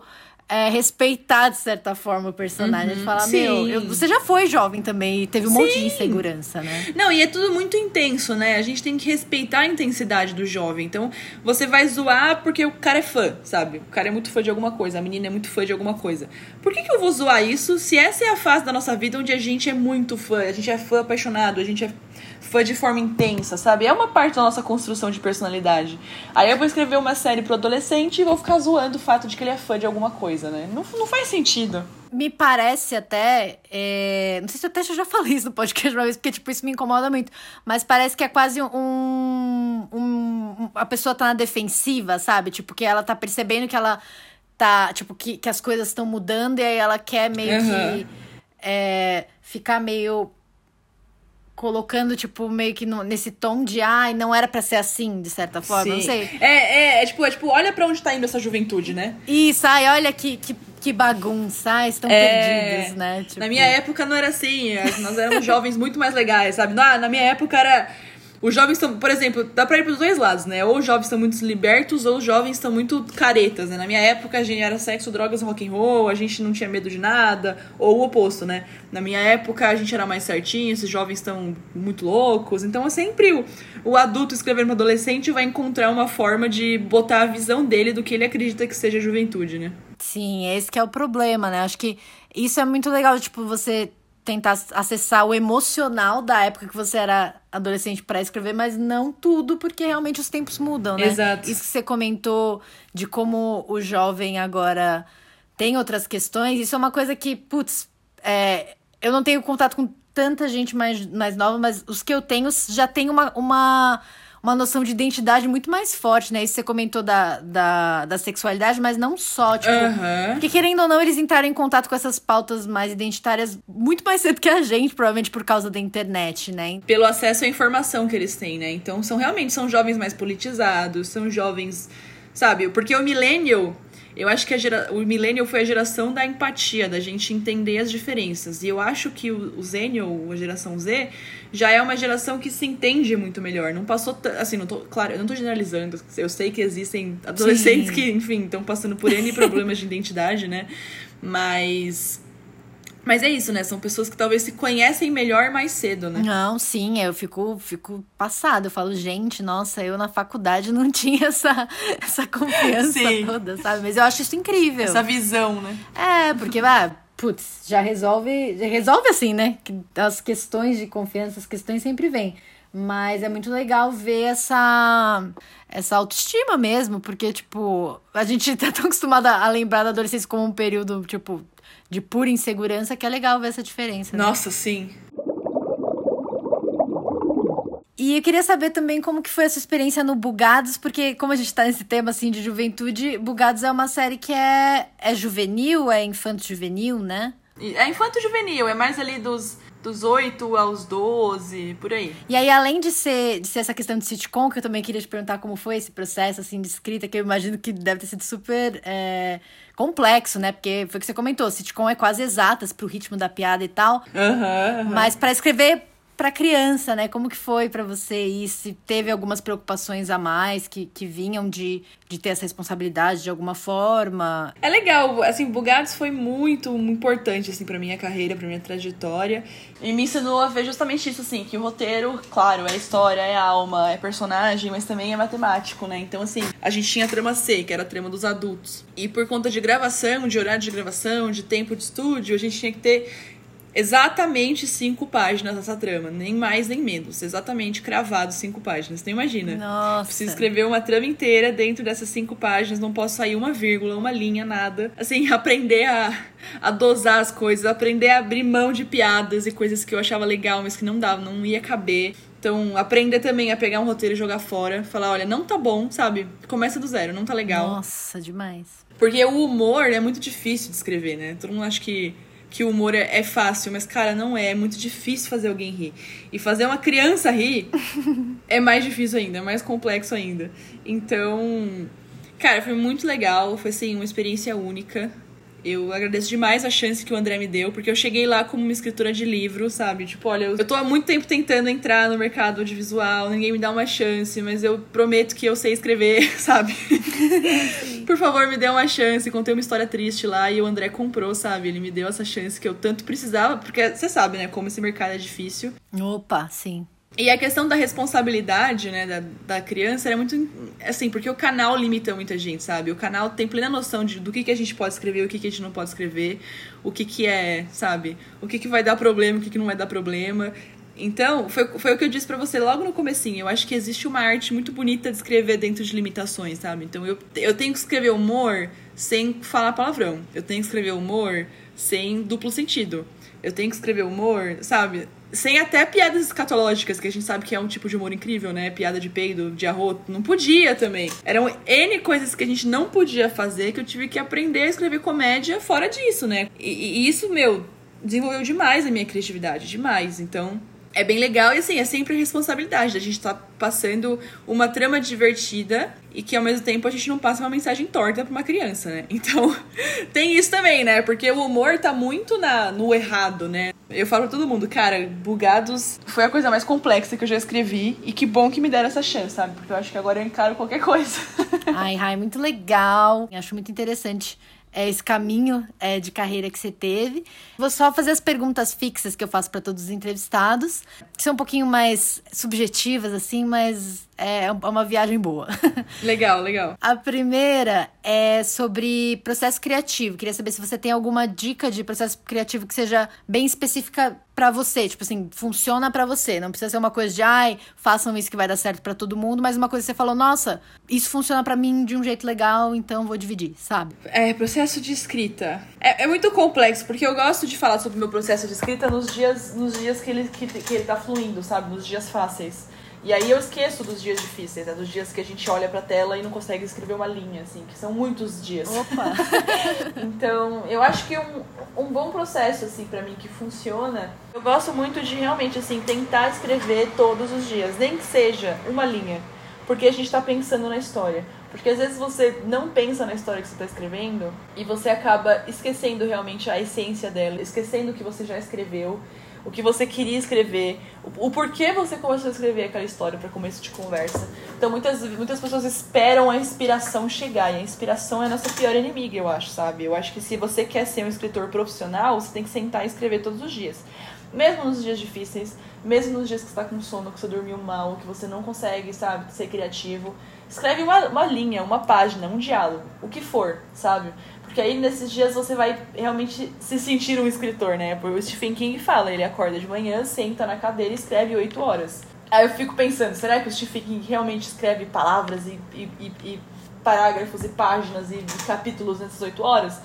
é, respeitar, de certa forma, o personagem. Uhum, de falar, sim. meu, eu, você já foi jovem também e teve um sim. monte de insegurança, né? Não, e é tudo muito intenso, né? A gente tem que respeitar a intensidade do jovem. Então, você vai zoar porque o cara é fã, sabe? O cara é muito fã de alguma coisa, a menina é muito fã de alguma coisa. Por que, que eu vou zoar isso se essa é a fase da nossa vida onde a gente é muito fã, a gente é fã apaixonado, a gente é fã de forma intensa, sabe? É uma parte da nossa construção de personalidade. Aí eu vou escrever uma série pro adolescente e vou ficar zoando o fato de que ele é fã de alguma coisa, né? Não, não faz sentido. Me parece até. É... Não sei se eu até já (laughs) falei isso no podcast uma vez, porque, tipo, isso me incomoda muito. Mas parece que é quase um. um a pessoa tá na defensiva, sabe? Tipo, que ela tá percebendo que ela tá. Tipo, que, que as coisas estão mudando e aí ela quer meio uhum. que. É, ficar meio colocando, tipo, meio que no, nesse tom de ai, não era para ser assim, de certa forma, Sim. não sei. É, é, é, tipo, é tipo, olha pra onde tá indo essa juventude, né? Isso, ai, olha que, que, que bagunça, ai, estão É, perdidos, né? Tipo, Na minha época não era assim, nós éramos jovens muito mais legais, sabe? Na, na minha época era. Os jovens estão, por exemplo, dá pra ir pros dois lados, né? Ou os jovens estão muito libertos, ou os jovens estão muito caretas, né? Na minha época a gente era sexo, drogas, rock and roll, a gente não tinha medo de nada, ou o oposto, né? Na minha época a gente era mais certinho, esses jovens estão muito loucos. Então é sempre o, o adulto escrevendo pro adolescente vai encontrar uma forma de botar a visão dele do que ele acredita que seja juventude, né? Sim, esse que é o problema, né? Acho que isso é muito legal, tipo, você tentar acessar o emocional da época que você era adolescente para escrever, mas não tudo, porque realmente os tempos mudam, né? Exato. Isso que você comentou de como o jovem agora tem outras questões, isso é uma coisa que, putz, é, eu não tenho contato com tanta gente mais, mais nova, mas os que eu tenho já tem uma, uma, uma noção de identidade muito mais forte, né? Isso você comentou da, da, da sexualidade, mas não só, tipo. Aham. Porque querendo ou não, eles entraram em contato com essas pautas mais identitárias muito mais cedo que a gente, provavelmente por causa da internet, né? pelo acesso à informação que eles têm, né? Então são realmente são jovens mais politizados, são jovens, sabe? Porque o millennial, eu acho que a gera, o millennial foi a geração da empatia, da gente entender as diferenças. E eu acho que o, Zennial, a geração Z, já é uma geração que se entende muito melhor. Não passou, t- assim, não tô, claro, eu não tô generalizando. Eu sei que existem adolescentes Sim. que, enfim, estão passando por N problemas de identidade, né? Mas mas é isso, né? São pessoas que talvez se conhecem melhor mais cedo, né? Não, sim, eu fico, fico passada. Eu falo, gente, nossa, eu na faculdade não (laughs) tinha essa, essa confiança Sim. toda, sabe? Mas eu acho isso incrível. Essa visão, né? É, porque, ah, putz, já resolve, já resolve assim, né? As questões de confiança, as questões sempre vêm. Mas é muito legal ver essa, essa autoestima mesmo, porque, tipo, a gente (laughs) tá tão acostumada a lembrar da adolescência como um período, tipo, de pura insegurança, que é legal ver essa diferença. né? Nossa, sim. E eu queria saber também como que foi essa experiência no Bugados, porque como a gente tá nesse tema, assim, de juventude, Bugados é uma série que é, é juvenil, é infanto-juvenil, né? E É infanto juvenil, é mais ali dos, dos 8 aos 12, por aí. E aí, além de ser, de ser essa questão de sitcom, que eu também queria te perguntar como foi esse processo, assim, de escrita, que eu imagino que deve ter sido super é, complexo, né? Porque foi o que você comentou, sitcom é quase exatas pro ritmo da piada e tal. Aham. Mas pra escrever pra criança, né? Como que foi pra você e se teve algumas preocupações a mais que, que vinham de, de ter essa responsabilidade de alguma forma? É legal, assim, Bugados foi muito importante, assim, pra minha carreira, pra minha trajetória. E me ensinou a ver justamente isso, assim, que o roteiro, claro, é história, é alma, é personagem, mas também é matemático, né? Então, assim, a gente tinha a trama C, que era a trama dos adultos. E por conta de gravação, de horário de gravação, de tempo de estúdio, a gente tinha que ter exatamente cinco páginas dessa trama. Nem mais, nem menos. Exatamente cravado cinco páginas. Então, imagina. Nossa. Preciso escrever uma trama inteira dentro dessas cinco páginas, não posso sair uma vírgula, uma linha, nada. Assim, (laughs) aprender a, a dosar as coisas, aprender a abrir mão de piadas e coisas que eu achava legal, mas que não dava, não ia caber. Então, aprender também a pegar um roteiro e jogar fora, falar, olha, não tá bom, sabe? Começa do zero, não tá legal. Nossa, demais. Porque o humor é muito difícil de escrever, né? Todo mundo acha que, que o humor é, é fácil, mas, cara, não é. É muito difícil fazer alguém rir. E fazer uma criança rir (laughs) é mais difícil ainda, é mais complexo ainda. Então, cara, foi muito legal. Foi, assim, uma experiência única. Eu agradeço demais a chance que o André me deu, porque eu cheguei lá como uma escritora de livro, sabe? Tipo, olha, eu tô há muito tempo tentando entrar no mercado audiovisual, ninguém me dá uma chance, mas eu prometo que eu sei escrever, (laughs) sabe? Por favor, me dê uma chance. Contei uma história triste lá e o André comprou, sabe? Ele me deu essa chance que eu tanto precisava, porque você sabe, né, como esse mercado é difícil. Opa, sim. E a questão da responsabilidade, né, da, da criança era muito. Assim, porque o canal limita muita gente, sabe? O canal tem plena noção de, do que, que a gente pode escrever, o que, que a gente não pode escrever, o que, que é, sabe? O que, que vai dar problema, o que, que não vai dar problema. Então, foi, foi o que eu disse pra você logo no comecinho. Eu acho que existe uma arte muito bonita de escrever dentro de limitações, sabe? Então, eu, eu tenho que escrever humor sem falar palavrão. Eu tenho que escrever humor sem duplo sentido. Eu tenho que escrever humor, sabe? Sem até piadas escatológicas, que a gente sabe que é um tipo de humor incrível, né? Piada de peido, de arroto. Não podia também. Eram N coisas que a gente não podia fazer que eu tive que aprender a escrever comédia fora disso, né? E, e isso, meu, desenvolveu demais a minha criatividade, demais. Então, é bem legal e assim, é sempre responsabilidade. A gente tá passando uma trama divertida e que ao mesmo tempo a gente não passa uma mensagem torta pra uma criança, né? Então, (laughs) tem isso também, né? Porque o humor tá muito na, no errado, né? Eu falo pra todo mundo, cara, Bugados foi a coisa mais complexa que eu já escrevi e que bom que me deram essa chance, sabe? Porque eu acho que agora eu encaro qualquer coisa. (laughs) Ai, ai, muito legal. Acho muito interessante é, esse caminho é, de carreira que você teve. Vou só fazer as perguntas fixas que eu faço para todos os entrevistados, que são um pouquinho mais subjetivas, assim, mas é, é uma viagem boa. (laughs) Legal, legal. A primeira é sobre processo criativo. Queria saber se você tem alguma dica de processo criativo que seja bem específica para você, tipo assim, funciona para você. Não precisa ser uma coisa de, ai, façam isso que vai dar certo para todo mundo, mas uma coisa que você falou, nossa, isso funciona para mim de um jeito legal, então vou dividir, sabe? É, processo de escrita. É, é, muito complexo, porque eu gosto de falar sobre o meu processo de escrita nos dias, nos dias que ele, que, que ele tá fluindo, sabe? Nos dias fáceis. E aí eu esqueço dos dias difíceis, né? Dos dias que a gente olha pra tela e não consegue escrever uma linha, assim, que são muitos dias. Opa! (laughs) então, eu acho que um, um bom processo, assim, para mim, que funciona, eu gosto muito de realmente, assim, tentar escrever todos os dias, nem que seja uma linha, porque a gente tá pensando na história. Porque às vezes você não pensa na história que você está escrevendo e você acaba esquecendo realmente a essência dela, esquecendo o que você já escreveu o que você queria escrever, o, o porquê você começou a escrever aquela história para começo de conversa. Então muitas, muitas pessoas esperam a inspiração chegar, e a inspiração é a nossa pior inimiga, eu acho, sabe? Eu acho que se você quer ser um escritor profissional, você tem que sentar e escrever todos os dias. Mesmo nos dias difíceis, mesmo nos dias que você está com sono, que você dormiu mal, que você não consegue, sabe, ser criativo. Escreve uma, uma linha, uma página, um diálogo, o que for, sabe? Porque aí nesses dias você vai realmente se sentir um escritor, né? Porque o Stephen King fala, ele acorda de manhã, senta na cadeira e escreve oito horas. Aí eu fico pensando, será que o Stephen King realmente escreve palavras e, e, e, e parágrafos e páginas e capítulos nessas oito horas?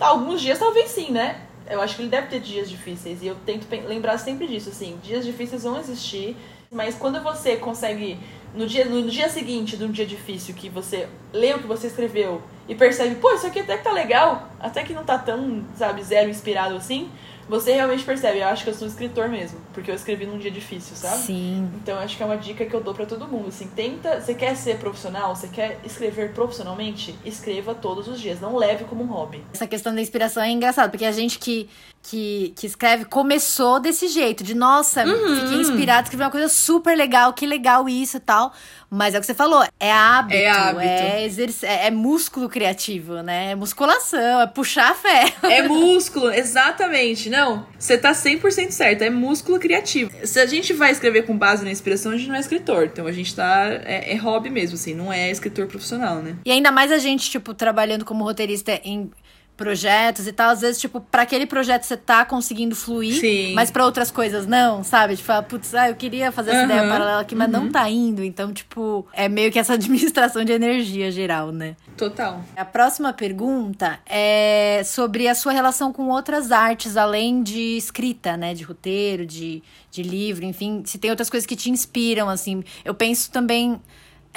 Alguns dias talvez sim, né? Eu acho que ele deve ter dias difíceis e eu tento lembrar sempre disso, assim, dias difíceis vão existir, mas quando você consegue no dia, no dia seguinte de um dia difícil que você lê o que você escreveu e percebe, pô, isso aqui até que tá legal, até que não tá tão, sabe, zero inspirado assim, você realmente percebe, eu acho que eu sou um escritor mesmo, porque eu escrevi num dia difícil, sabe? Sim. Então acho que é uma dica que eu dou para todo mundo, assim, tenta, você quer ser profissional, você quer escrever profissionalmente, escreva todos os dias, não leve como um hobby. Essa questão da inspiração é engraçada, porque a gente que que, que escreve começou desse jeito, de nossa, uhum. fiquei inspirado, escrevi uma coisa super legal, que legal isso e tal. Mas é o que você falou, é hábito, é, hábito. é, exerc... é, é músculo criativo, né? É musculação, é puxar a fé. (laughs) É músculo, exatamente. Não, você tá 100% certo, é músculo criativo. Se a gente vai escrever com base na inspiração, a gente não é escritor. Então a gente tá. É, é hobby mesmo, assim, não é escritor profissional, né? E ainda mais a gente, tipo, trabalhando como roteirista em projetos e tal, às vezes, tipo, para aquele projeto você tá conseguindo fluir, Sim. mas para outras coisas não, sabe? Tipo, putz, ah, eu queria fazer essa uhum. ideia paralela aqui, mas uhum. não tá indo. Então, tipo, é meio que essa (laughs) administração de energia geral, né? Total. A próxima pergunta é sobre a sua relação com outras artes, além de escrita, né? De roteiro, de, de livro, enfim, se tem outras coisas que te inspiram, assim. Eu penso também.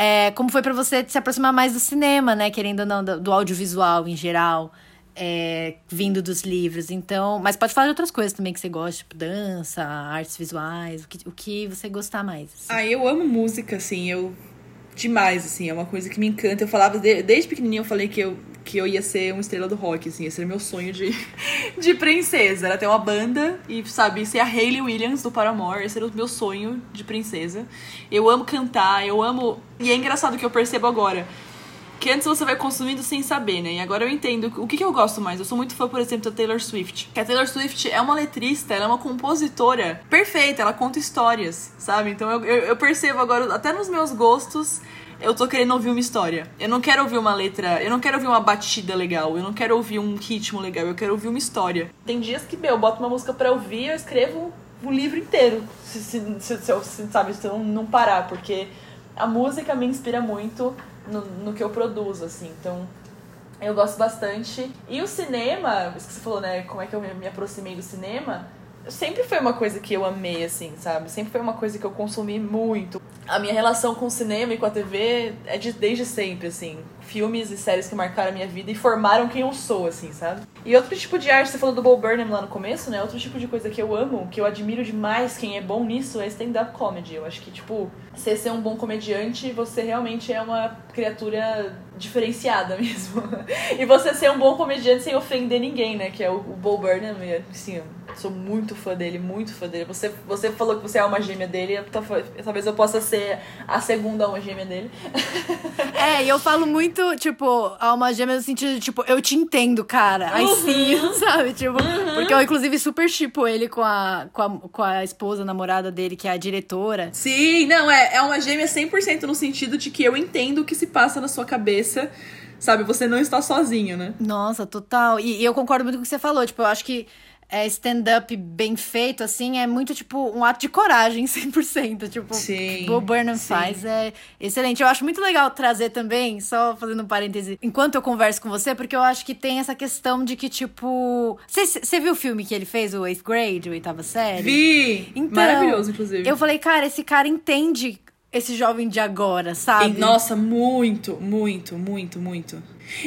É, como foi para você se aproximar mais do cinema, né? Querendo ou não, do, do audiovisual em geral é, vindo dos livros. Então, mas pode falar de outras coisas também que você gosta, tipo dança, artes visuais, o que, o que você gostar mais. Assim. Ah, eu amo música, assim, eu demais, assim, é uma coisa que me encanta. Eu falava de, desde pequenininho eu falei que eu que eu ia ser uma estrela do rock, assim, esse era meu sonho de, (laughs) de princesa. Era ter uma banda e, sabe, ser a Hayley Williams do Paramore, esse era o meu sonho de princesa. Eu amo cantar, eu amo. E é engraçado que eu percebo agora que antes você vai consumindo sem saber, né? E agora eu entendo o que, que eu gosto mais. Eu sou muito fã, por exemplo, da Taylor Swift. Que a Taylor Swift é uma letrista, ela é uma compositora perfeita, ela conta histórias, sabe? Então eu, eu, eu percebo agora, até nos meus gostos, eu tô querendo ouvir uma história. Eu não quero ouvir uma letra, eu não quero ouvir uma batida legal, eu não quero ouvir um ritmo legal, eu quero ouvir uma história. Tem dias que, meu, eu boto uma música pra ouvir eu escrevo um livro inteiro, se, se, se, se, sabe, se eu não parar, porque a música me inspira muito no, no que eu produzo, assim. Então, eu gosto bastante. E o cinema, isso que você falou, né? Como é que eu me aproximei do cinema? sempre foi uma coisa que eu amei, assim, sabe? Sempre foi uma coisa que eu consumi muito. A minha relação com o cinema e com a TV é de, desde sempre, assim. Filmes e séries que marcaram a minha vida e formaram quem eu sou, assim, sabe? E outro tipo de arte, você falou do Bo Burnham lá no começo, né? Outro tipo de coisa que eu amo, que eu admiro demais quem é bom nisso, é stand-up comedy. Eu acho que, tipo, você ser um bom comediante, você realmente é uma criatura diferenciada (laughs) mesmo. e você ser um bom comediante sem ofender ninguém, né? Que é o, o Bo Burnham, e, assim, sou muito fã dele, muito fã dele. Você, você falou que você é uma gêmea dele, talvez eu possa ser a segunda alma gêmea dele. (laughs) É, e eu falo muito, tipo, alma gêmea no sentido de, tipo, eu te entendo, cara. Aí uhum. sim, (laughs) sabe? Tipo, uhum. porque eu, inclusive, super tipo ele com a, com, a, com a esposa, a namorada dele, que é a diretora. Sim, não, é, é uma gêmea 100% no sentido de que eu entendo o que se passa na sua cabeça sabe? Você não está sozinho, né? Nossa, total. E, e, eu concordo muito com o que você falou. Tipo, eu acho que é, stand-up bem feito, assim, é muito, tipo, um ato de coragem, (laughs) 100%. Tipo, sim, o Burnham sim. faz é excelente. Eu acho muito legal trazer também, só fazendo um parêntese, enquanto eu converso com você, porque eu acho que tem essa questão de que, tipo... Você viu o filme que ele fez, o Eighth Grade, o oitava série? Vi! Então, Maravilhoso, inclusive. Eu falei, cara, esse cara entende esse jovem de agora, sabe? E, nossa, muito, muito, muito, muito.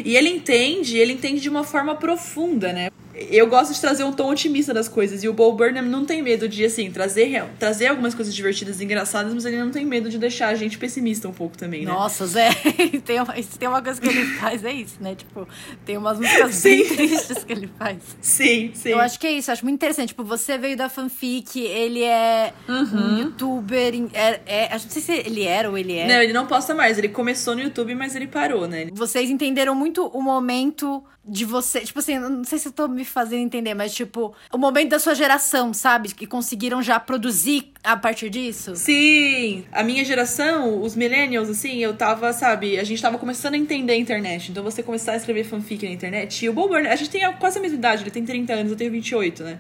E ele entende, ele entende de uma forma profunda, né? Eu gosto de trazer um tom otimista das coisas. E o Bo Burnham não tem medo de, assim, trazer, trazer algumas coisas divertidas e engraçadas, mas ele não tem medo de deixar a gente pessimista um pouco também, né? Nossa, Zé, (laughs) tem uma, tem uma coisa que ele faz, é isso, né? Tipo, tem umas músicas sim. bem tristes que ele faz. Sim, sim. Eu acho que é isso, acho muito interessante. Tipo, você veio da fanfic, ele é uhum. um youtuber. É, é, não sei se ele era ou ele é. Não, ele não posta mais. Ele começou no YouTube, mas ele parou, né? Vocês entenderam muito o momento de você. Tipo assim, não sei se eu tô me fazendo entender, mas tipo, o momento da sua geração, sabe? Que conseguiram já produzir a partir disso? Sim! A minha geração, os millennials, assim, eu tava, sabe, a gente tava começando a entender a internet. Então você começar a escrever fanfic na internet. E o Bob a gente tem quase a mesma idade, ele tem 30 anos, eu tenho 28, né?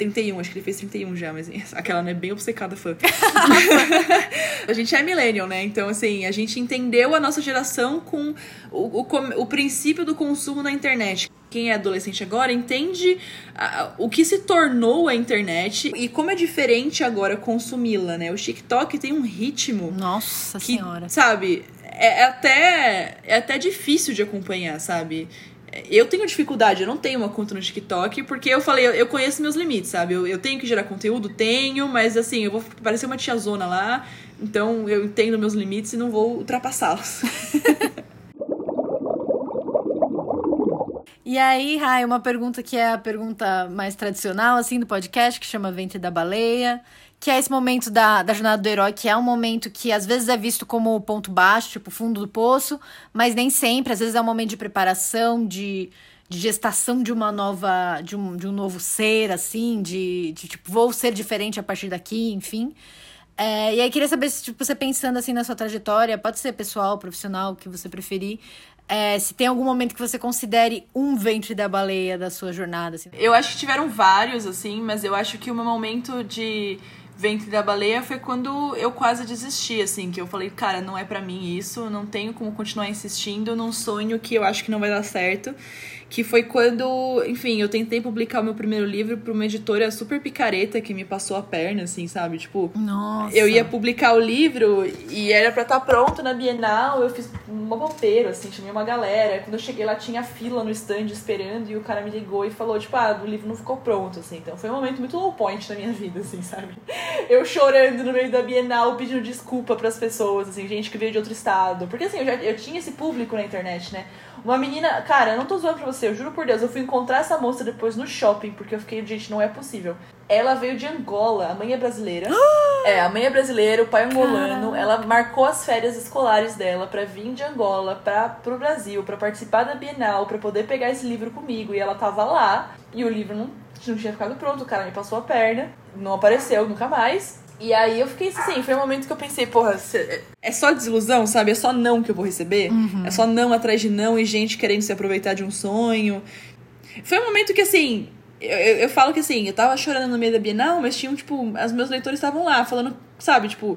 31, acho que ele fez 31 já, mas (laughs) aquela, né, bem obcecada fã. (laughs) a gente é millennial, né? Então, assim, a gente entendeu a nossa geração com o, o, o princípio do consumo na internet. Quem é adolescente agora entende a, o que se tornou a internet e como é diferente agora consumi-la, né? O TikTok tem um ritmo. Nossa que, Senhora. Sabe? É, é, até, é até difícil de acompanhar, sabe? eu tenho dificuldade, eu não tenho uma conta no TikTok, porque eu falei, eu, eu conheço meus limites, sabe? Eu, eu tenho que gerar conteúdo, tenho, mas assim, eu vou parecer uma tiazona lá, então eu entendo meus limites e não vou ultrapassá-los. (laughs) E aí, Rai, uma pergunta que é a pergunta mais tradicional, assim, do podcast, que chama Ventre da Baleia, que é esse momento da, da jornada do herói, que é um momento que às vezes é visto como o ponto baixo, tipo fundo do poço, mas nem sempre. Às vezes é um momento de preparação, de, de gestação de uma nova, de um, de um novo ser, assim, de, de tipo, vou ser diferente a partir daqui, enfim. É, e aí queria saber se tipo, você pensando assim na sua trajetória, pode ser pessoal, profissional, o que você preferir, é, se tem algum momento que você considere um ventre da baleia da sua jornada. Assim. Eu acho que tiveram vários, assim, mas eu acho que o meu momento de Ventre da Baleia foi quando eu quase desisti, assim, que eu falei, cara, não é para mim isso, não tenho como continuar insistindo num sonho que eu acho que não vai dar certo que foi quando, enfim, eu tentei publicar o meu primeiro livro para uma editora super picareta que me passou a perna, assim, sabe? Tipo, Nossa. eu ia publicar o livro e era para estar tá pronto na Bienal, eu fiz um bobeiro, assim, chamei uma galera. Quando eu cheguei lá tinha fila no stand esperando e o cara me ligou e falou, tipo, ah, o livro não ficou pronto, assim. Então foi um momento muito low point na minha vida, assim, sabe? (laughs) Eu chorando no meio da Bienal, pedindo desculpa para as pessoas, assim, gente que veio de outro estado. Porque assim, eu já eu tinha esse público na internet, né? Uma menina, cara, eu não tô zoando pra você, eu juro por Deus, eu fui encontrar essa moça depois no shopping, porque eu fiquei, gente, não é possível. Ela veio de Angola, a mãe é brasileira. (gasps) é, a mãe é brasileira, o pai é angolano. Ela marcou as férias escolares dela para vir de Angola para pro Brasil, para participar da Bienal, para poder pegar esse livro comigo. E ela tava lá e o livro não, não tinha ficado pronto, o cara me passou a perna, não apareceu nunca mais. E aí eu fiquei assim, foi um momento que eu pensei, porra, é só desilusão, sabe? É só não que eu vou receber. Uhum. É só não atrás de não e gente querendo se aproveitar de um sonho. Foi um momento que, assim, eu, eu, eu falo que assim, eu tava chorando no meio da Bienal, mas tinham, tipo, os meus leitores estavam lá, falando, sabe, tipo,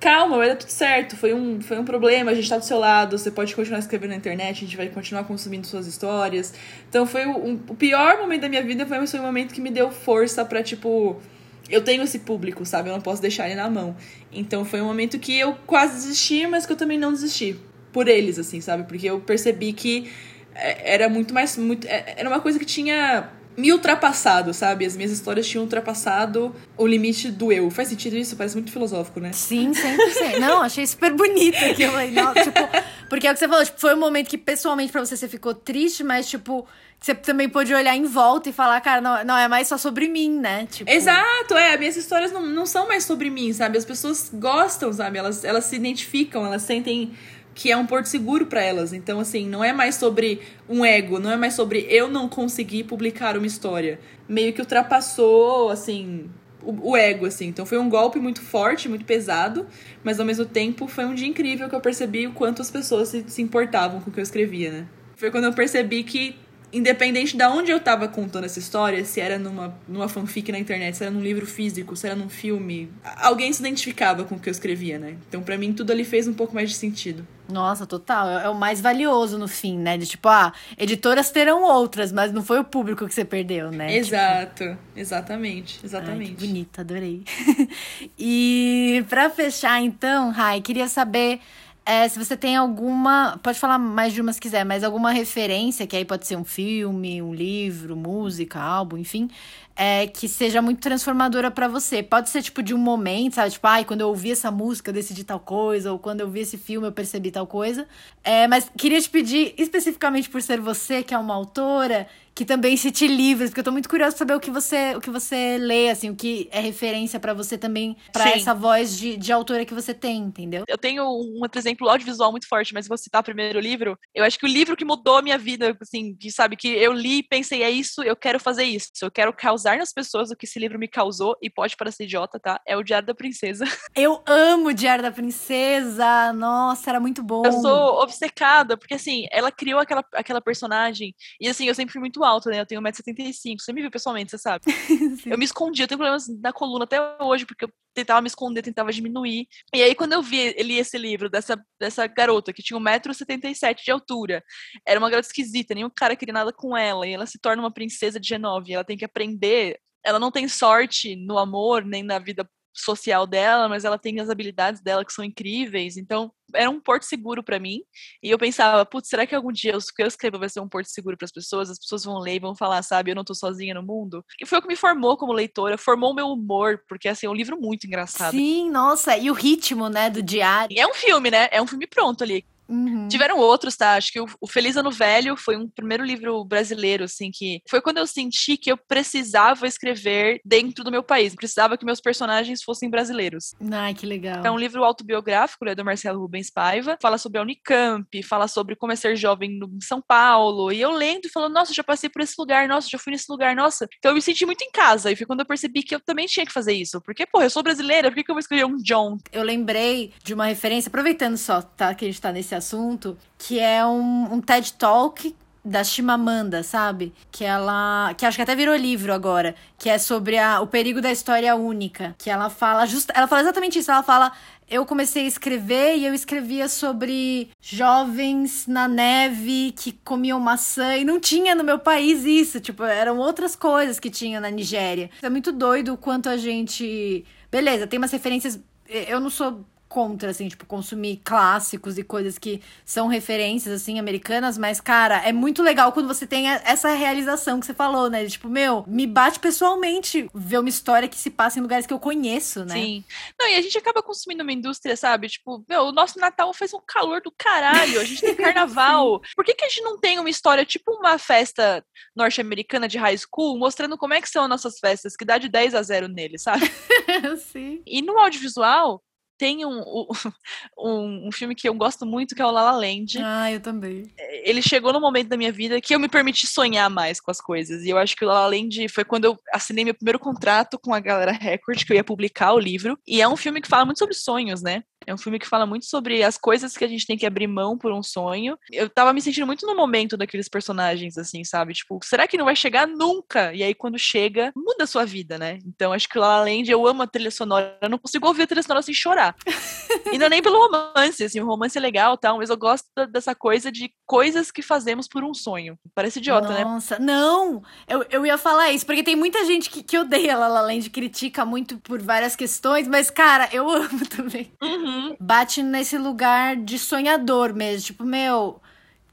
calma, vai dar tudo certo. Foi um, foi um problema, a gente tá do seu lado, você pode continuar escrevendo na internet, a gente vai continuar consumindo suas histórias. Então foi um, o pior momento da minha vida, foi, foi um momento que me deu força para tipo. Eu tenho esse público, sabe? Eu não posso deixar ele na mão. Então foi um momento que eu quase desisti, mas que eu também não desisti. Por eles, assim, sabe? Porque eu percebi que é, era muito mais. Muito, é, era uma coisa que tinha me ultrapassado, sabe? As minhas histórias tinham ultrapassado o limite do eu. Faz sentido isso? Parece muito filosófico, né? Sim, 100%. Não, achei super bonito aquilo. Não, tipo, porque é o que você falou, tipo, foi um momento que pessoalmente pra você você ficou triste, mas tipo, você também pôde olhar em volta e falar, cara, não, não é mais só sobre mim, né? Tipo... Exato, é. Minhas histórias não, não são mais sobre mim, sabe? As pessoas gostam, sabe? Elas, elas se identificam, elas sentem que é um porto seguro para elas. Então, assim, não é mais sobre um ego, não é mais sobre eu não conseguir publicar uma história. Meio que ultrapassou, assim, o, o, ego, assim. Então foi um golpe muito forte, muito pesado, mas ao mesmo tempo foi um dia incrível que eu percebi o quanto as pessoas se, se importavam com o que eu escrevia, né? Foi quando eu percebi que independente de onde eu tava contando essa história, se era numa, numa fanfic na internet, se era num livro físico, se era num filme, alguém se identificava com o que eu escrevia, né? Então, para mim, tudo ali fez um pouco mais de sentido. Nossa, total. É, é o mais valioso no fim, né? De tipo, ah, editoras terão outras, mas não foi o público que você perdeu, né? Tipo, Exato, tipo... exatamente, exatamente. Ai, que bonita, adorei. (laughs) e para fechar, então, Rai, queria saber é, se você tem alguma. Pode falar mais de uma se quiser, mas alguma referência, que aí pode ser um filme, um livro, música, álbum, enfim, é, que seja muito transformadora para você. Pode ser tipo de um momento, sabe? Tipo, ai, quando eu ouvi essa música, eu decidi tal coisa, ou quando eu vi esse filme, eu percebi tal coisa. É, mas queria te pedir, especificamente por ser você, que é uma autora, que também cite livros, porque eu tô muito curiosa saber o que você, o que você lê, assim, o que é referência para você também, para essa voz de, de autora que você tem, entendeu? Eu tenho um outro exemplo audiovisual muito forte, mas vou citar primeiro o livro. Eu acho que o livro que mudou a minha vida, assim, que sabe, que eu li e pensei, é isso, eu quero fazer isso, eu quero causar nas pessoas o que esse livro me causou, e pode parecer idiota, tá? É o Diário da Princesa. (laughs) Eu amo o Diário da Princesa! Nossa, era muito bom. Eu sou obcecada, porque assim, ela criou aquela, aquela personagem, e assim, eu sempre fui muito alto, né? Eu tenho 1,75m. Você me viu pessoalmente, você sabe. (laughs) eu me escondi, eu tenho problemas na coluna até hoje, porque eu tentava me esconder, tentava diminuir. E aí, quando eu vi, li esse livro dessa, dessa garota que tinha 1,77m de altura, era uma garota esquisita, nenhum cara queria nada com ela, e ela se torna uma princesa de Genove, ela tem que aprender. Ela não tem sorte no amor, nem na vida social dela, mas ela tem as habilidades dela que são incríveis. Então, era um porto seguro para mim. E eu pensava, putz, será que algum dia o que eu escrevo vai ser um porto seguro para as pessoas? As pessoas vão ler e vão falar, sabe, eu não tô sozinha no mundo. E foi o que me formou como leitora, formou o meu humor, porque assim, é um livro muito engraçado. Sim, nossa, e o ritmo, né, do diário. E é um filme, né? É um filme pronto ali. Uhum. Tiveram outros, tá? Acho que o, o, Feliz Ano Velho foi um primeiro livro brasileiro, assim, que foi quando eu senti que eu precisava escrever dentro do meu país. Precisava que meus personagens fossem brasileiros. Ai, que legal. É um livro autobiográfico, né, do Marcelo Rubens Paiva. Fala sobre a Unicamp, fala sobre como é ser jovem no, em São Paulo. E eu lendo e falando, nossa, já passei por esse lugar, nossa, já fui nesse lugar, nossa. Então eu me senti muito em casa. E foi quando eu percebi que eu também tinha que fazer isso. Porque, pô, eu sou brasileira, por que, que eu vou escrever um John? Eu lembrei de uma referência, aproveitando só, tá, que a gente tá nesse assunto, que é um, um TED Talk da Chimamanda, sabe? Que ela. Que acho que até virou livro agora. Que é sobre a, o perigo da história única. Que ela fala. Just, ela fala exatamente isso. Ela fala. Eu comecei a escrever e eu escrevia sobre jovens na neve que comiam maçã. E não tinha no meu país isso. Tipo, eram outras coisas que tinha na Nigéria. É muito doido o quanto a gente. Beleza, tem umas referências. Eu não sou contra, assim, tipo, consumir clássicos e coisas que são referências, assim, americanas, mas, cara, é muito legal quando você tem essa realização que você falou, né? Tipo, meu, me bate pessoalmente ver uma história que se passa em lugares que eu conheço, né? Sim. Não, e a gente acaba consumindo uma indústria, sabe? Tipo, meu, o nosso Natal faz um calor do caralho, a gente tem (laughs) carnaval. Por que, que a gente não tem uma história, tipo uma festa norte-americana de high school, mostrando como é que são as nossas festas, que dá de 10 a 0 nele, sabe? (laughs) Sim. E no audiovisual, tem um, (laughs) um, um, filme que eu gosto muito, que é o La La Land. Ah, eu também. É, ele chegou no momento da minha vida que eu me permiti sonhar mais com as coisas. E eu acho que o La La Land foi quando eu assinei meu primeiro contrato com a Galera Record, que eu ia publicar o livro. E é um filme que fala muito sobre sonhos, né? É um filme que fala muito sobre as coisas que a gente tem que abrir mão por um sonho. Eu tava me sentindo muito no momento daqueles personagens, assim, sabe? Tipo, será que não vai chegar nunca? E aí, quando chega, muda a sua vida, né? Então, acho que lá além de eu amo a trilha sonora, eu não consigo ouvir a trilha sonora sem chorar. (laughs) e não é nem pelo romance, assim, o romance é legal tal, mas eu gosto dessa coisa de coisas que fazemos por um sonho. Parece idiota, Nossa, né? Nossa, não! Eu, eu ia falar isso, porque tem muita gente que, que odeia La La Land, critica muito por várias questões, mas, cara, eu (laughs) amo também. Uhum. Bate nesse lugar de sonhador mesmo. Tipo, meu,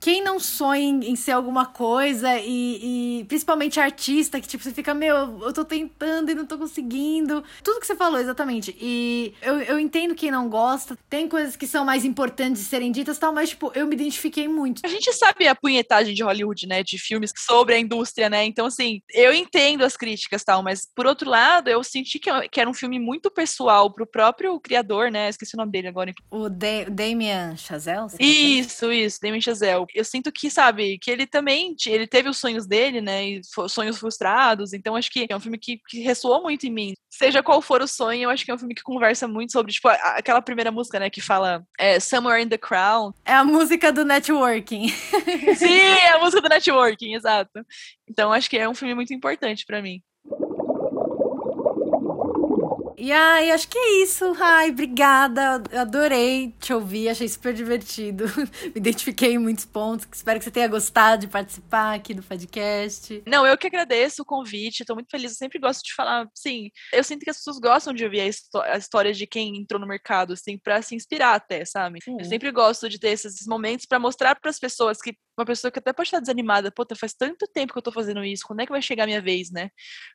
quem não sonha em, ser alguma coisa e, e, principalmente artista, que tipo, você fica, meu, eu tô tentando e não tô conseguindo. Tudo que você falou, exatamente. E eu, eu entendo quem não gosta. Tem coisas que são mais importantes de serem ditas tal, mas, tipo, eu me identifiquei muito. A gente sabe a punhetagem de Hollywood, né? De filmes sobre a indústria, né? Então, assim, eu entendo as críticas tal, mas por outro lado, eu senti que, que era um filme muito pessoal pro próprio criador, né? Esqueci o nome dele agora. O da Damien Chazelle? Isso, isso, Damien Chazelle eu sinto que, sabe, que ele também, ele teve os sonhos dele, né, e sonhos frustrados, então acho que é um filme que, que ressoou muito em mim. Seja qual for o sonho, eu acho que é um filme que conversa muito sobre, tipo, aquela primeira música, né, que fala é, Somewhere in the Crown. É a música do networking. Sim, é a música do networking, exato. Então acho que é um filme muito importante para mim. E ai, acho que é isso. Ai, obrigada. adorei te ouvir, achei super divertido. (laughs) Me identifiquei em muitos pontos. Espero que você tenha gostado de participar aqui do podcast. Não, eu que agradeço o convite, tô muito feliz. Eu sempre gosto de falar, sim. Eu sinto que as pessoas gostam de ouvir a, a história de quem entrou no mercado, assim, pra se inspirar até, sabe? Sim. Eu sempre gosto de ter esses momentos para mostrar para as pessoas que uma pessoa que até pode estar desanimada, puta, faz tanto tempo que eu tô fazendo isso, quando é que vai chegar a minha vez, né?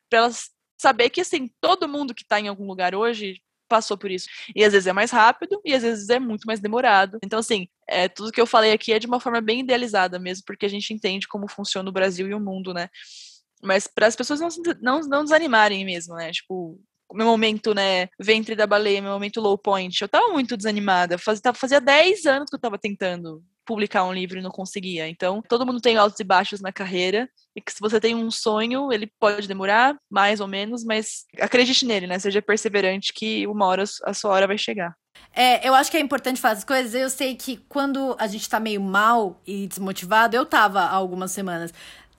Pra elas saber que, assim, todo mundo que está em algum lugar hoje passou por isso. E às vezes é mais rápido e às vezes é muito mais demorado. Então, assim, é, tudo que eu falei aqui é de uma forma bem idealizada mesmo, porque a gente entende como funciona o Brasil e o mundo, né? Mas para as pessoas não, não, não desanimarem mesmo, né? Tipo, meu momento, né, ventre da baleia, meu momento low point, eu tava muito desanimada. Fazia, fazia 10 anos que eu tava tentando publicar um livro e não conseguia. Então, todo mundo tem altos e baixos na carreira, e que se você tem um sonho, ele pode demorar, mais ou menos, mas acredite nele, né? Seja perseverante que uma hora a sua hora vai chegar. É, eu acho que é importante fazer as coisas. Eu sei que quando a gente tá meio mal e desmotivado, eu tava há algumas semanas.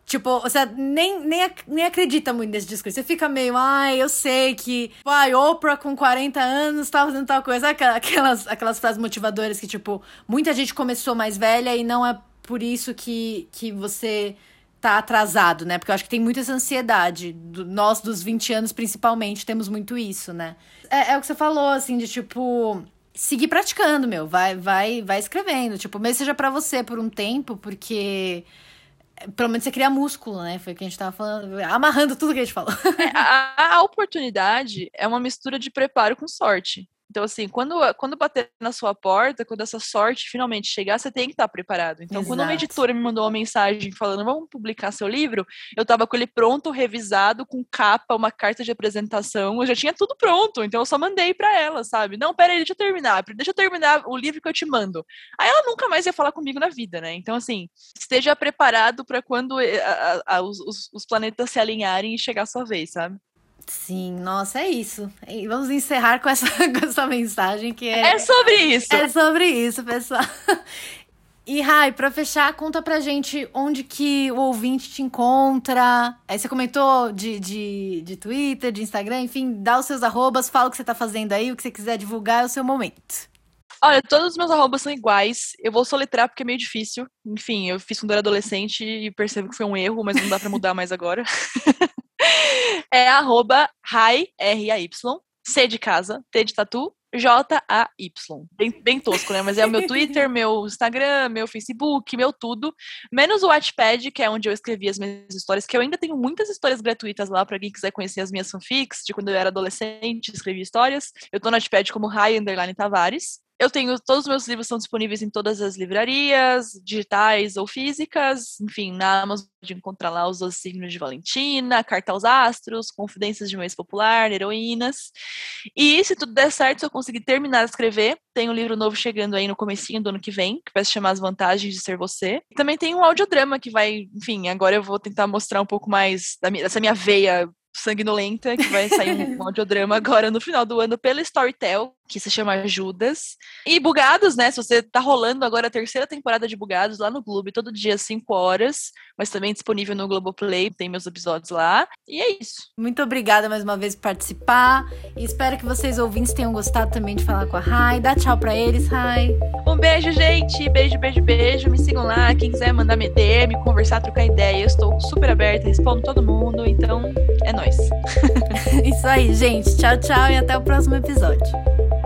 Tipo, você nem, nem, nem acredita muito nesse discurso. Você fica meio, ai, eu sei que, ai, Oprah com 40 anos tá fazendo tal coisa. Aquelas, aquelas frases motivadoras que, tipo, muita gente começou mais velha e não é por isso que, que você tá atrasado, né? Porque eu acho que tem muita essa ansiedade. Do, nós, dos 20 anos, principalmente, temos muito isso, né? É, é o que você falou, assim, de tipo seguir praticando, meu. Vai, vai, vai escrevendo. Tipo, mesmo seja para você por um tempo, porque pelo menos você cria músculo, né? Foi o que a gente tava falando, amarrando tudo que a gente falou. É, a, a, oportunidade é uma mistura de preparo com sorte. Então, assim, quando, quando bater na sua porta, quando essa sorte finalmente chegar, você tem que estar preparado. Então, Exato. quando uma editora me mandou uma mensagem falando, vamos publicar seu livro, eu estava com ele pronto, revisado, com capa, uma carta de apresentação, eu já tinha tudo pronto, então eu só mandei para ela, sabe? Não, peraí, deixa eu terminar, deixa eu terminar o livro que eu te mando. Aí ela nunca mais ia falar comigo na vida, né? Então, assim, esteja preparado para quando eh, a, a, a, os, os planetas se alinharem e chegar a sua vez, sabe? Sim, nossa, é isso. E vamos encerrar com essa, (laughs) com essa mensagem que é. É sobre isso. É sobre isso, pessoal. E Rai, pra fechar, conta pra gente onde que o ouvinte te encontra. Aí você comentou de, de, de Twitter, de Instagram, enfim, dá os seus arrobas, fala o que você tá fazendo aí, o que você quiser divulgar é o seu momento. Olha, todos os meus arrobas são iguais. Eu vou soletrar porque é meio difícil. Enfim, eu fiz quando era adolescente e percebo que foi um erro, mas não dá pra mudar mais agora. (laughs) (laughs) é arroba R-A-Y, C de casa, T de tatu, J-A-Y. Bem, bem tosco, né? Mas é o meu Twitter, (laughs) meu Instagram, meu Facebook, meu tudo. Menos o Wattpad, que é onde eu escrevi as minhas histórias, que eu ainda tenho muitas histórias gratuitas lá para quem quiser conhecer as minhas fanfics, de quando eu era adolescente, escrevi histórias. Eu tô no Wattpad como Rai Underline Tavares. Eu tenho todos os meus livros estão disponíveis em todas as livrarias, digitais ou físicas. Enfim, na Amazon de encontrar lá os signos de Valentina, Carta aos Astros, Confidências de um Ex-Popular, Heroínas. E se tudo der certo, se eu conseguir terminar de escrever, tem um livro novo chegando aí no comecinho do ano que vem, que vai se chamar As Vantagens de Ser Você. E também tem um audiodrama que vai, enfim, agora eu vou tentar mostrar um pouco mais dessa minha veia sanguinolenta, que vai sair um audiodrama agora no final do ano pela Storytel, que se chama Judas. E Bugados, né? Se você tá rolando agora a terceira temporada de Bugados lá no Globo, todo dia às 5 horas, mas também disponível no Globoplay, tem meus episódios lá. E é isso. Muito obrigada mais uma vez por participar. E espero que vocês ouvintes tenham gostado também de falar com a Rai. Dá tchau pra eles, Rai. Um beijo, gente. Beijo, beijo, beijo. Me sigam lá. Quem quiser mandar me DM, conversar, trocar ideia, eu estou super aberta, respondo todo mundo. Então, é nóis. (laughs) isso aí, gente. Tchau, tchau e até o próximo episódio.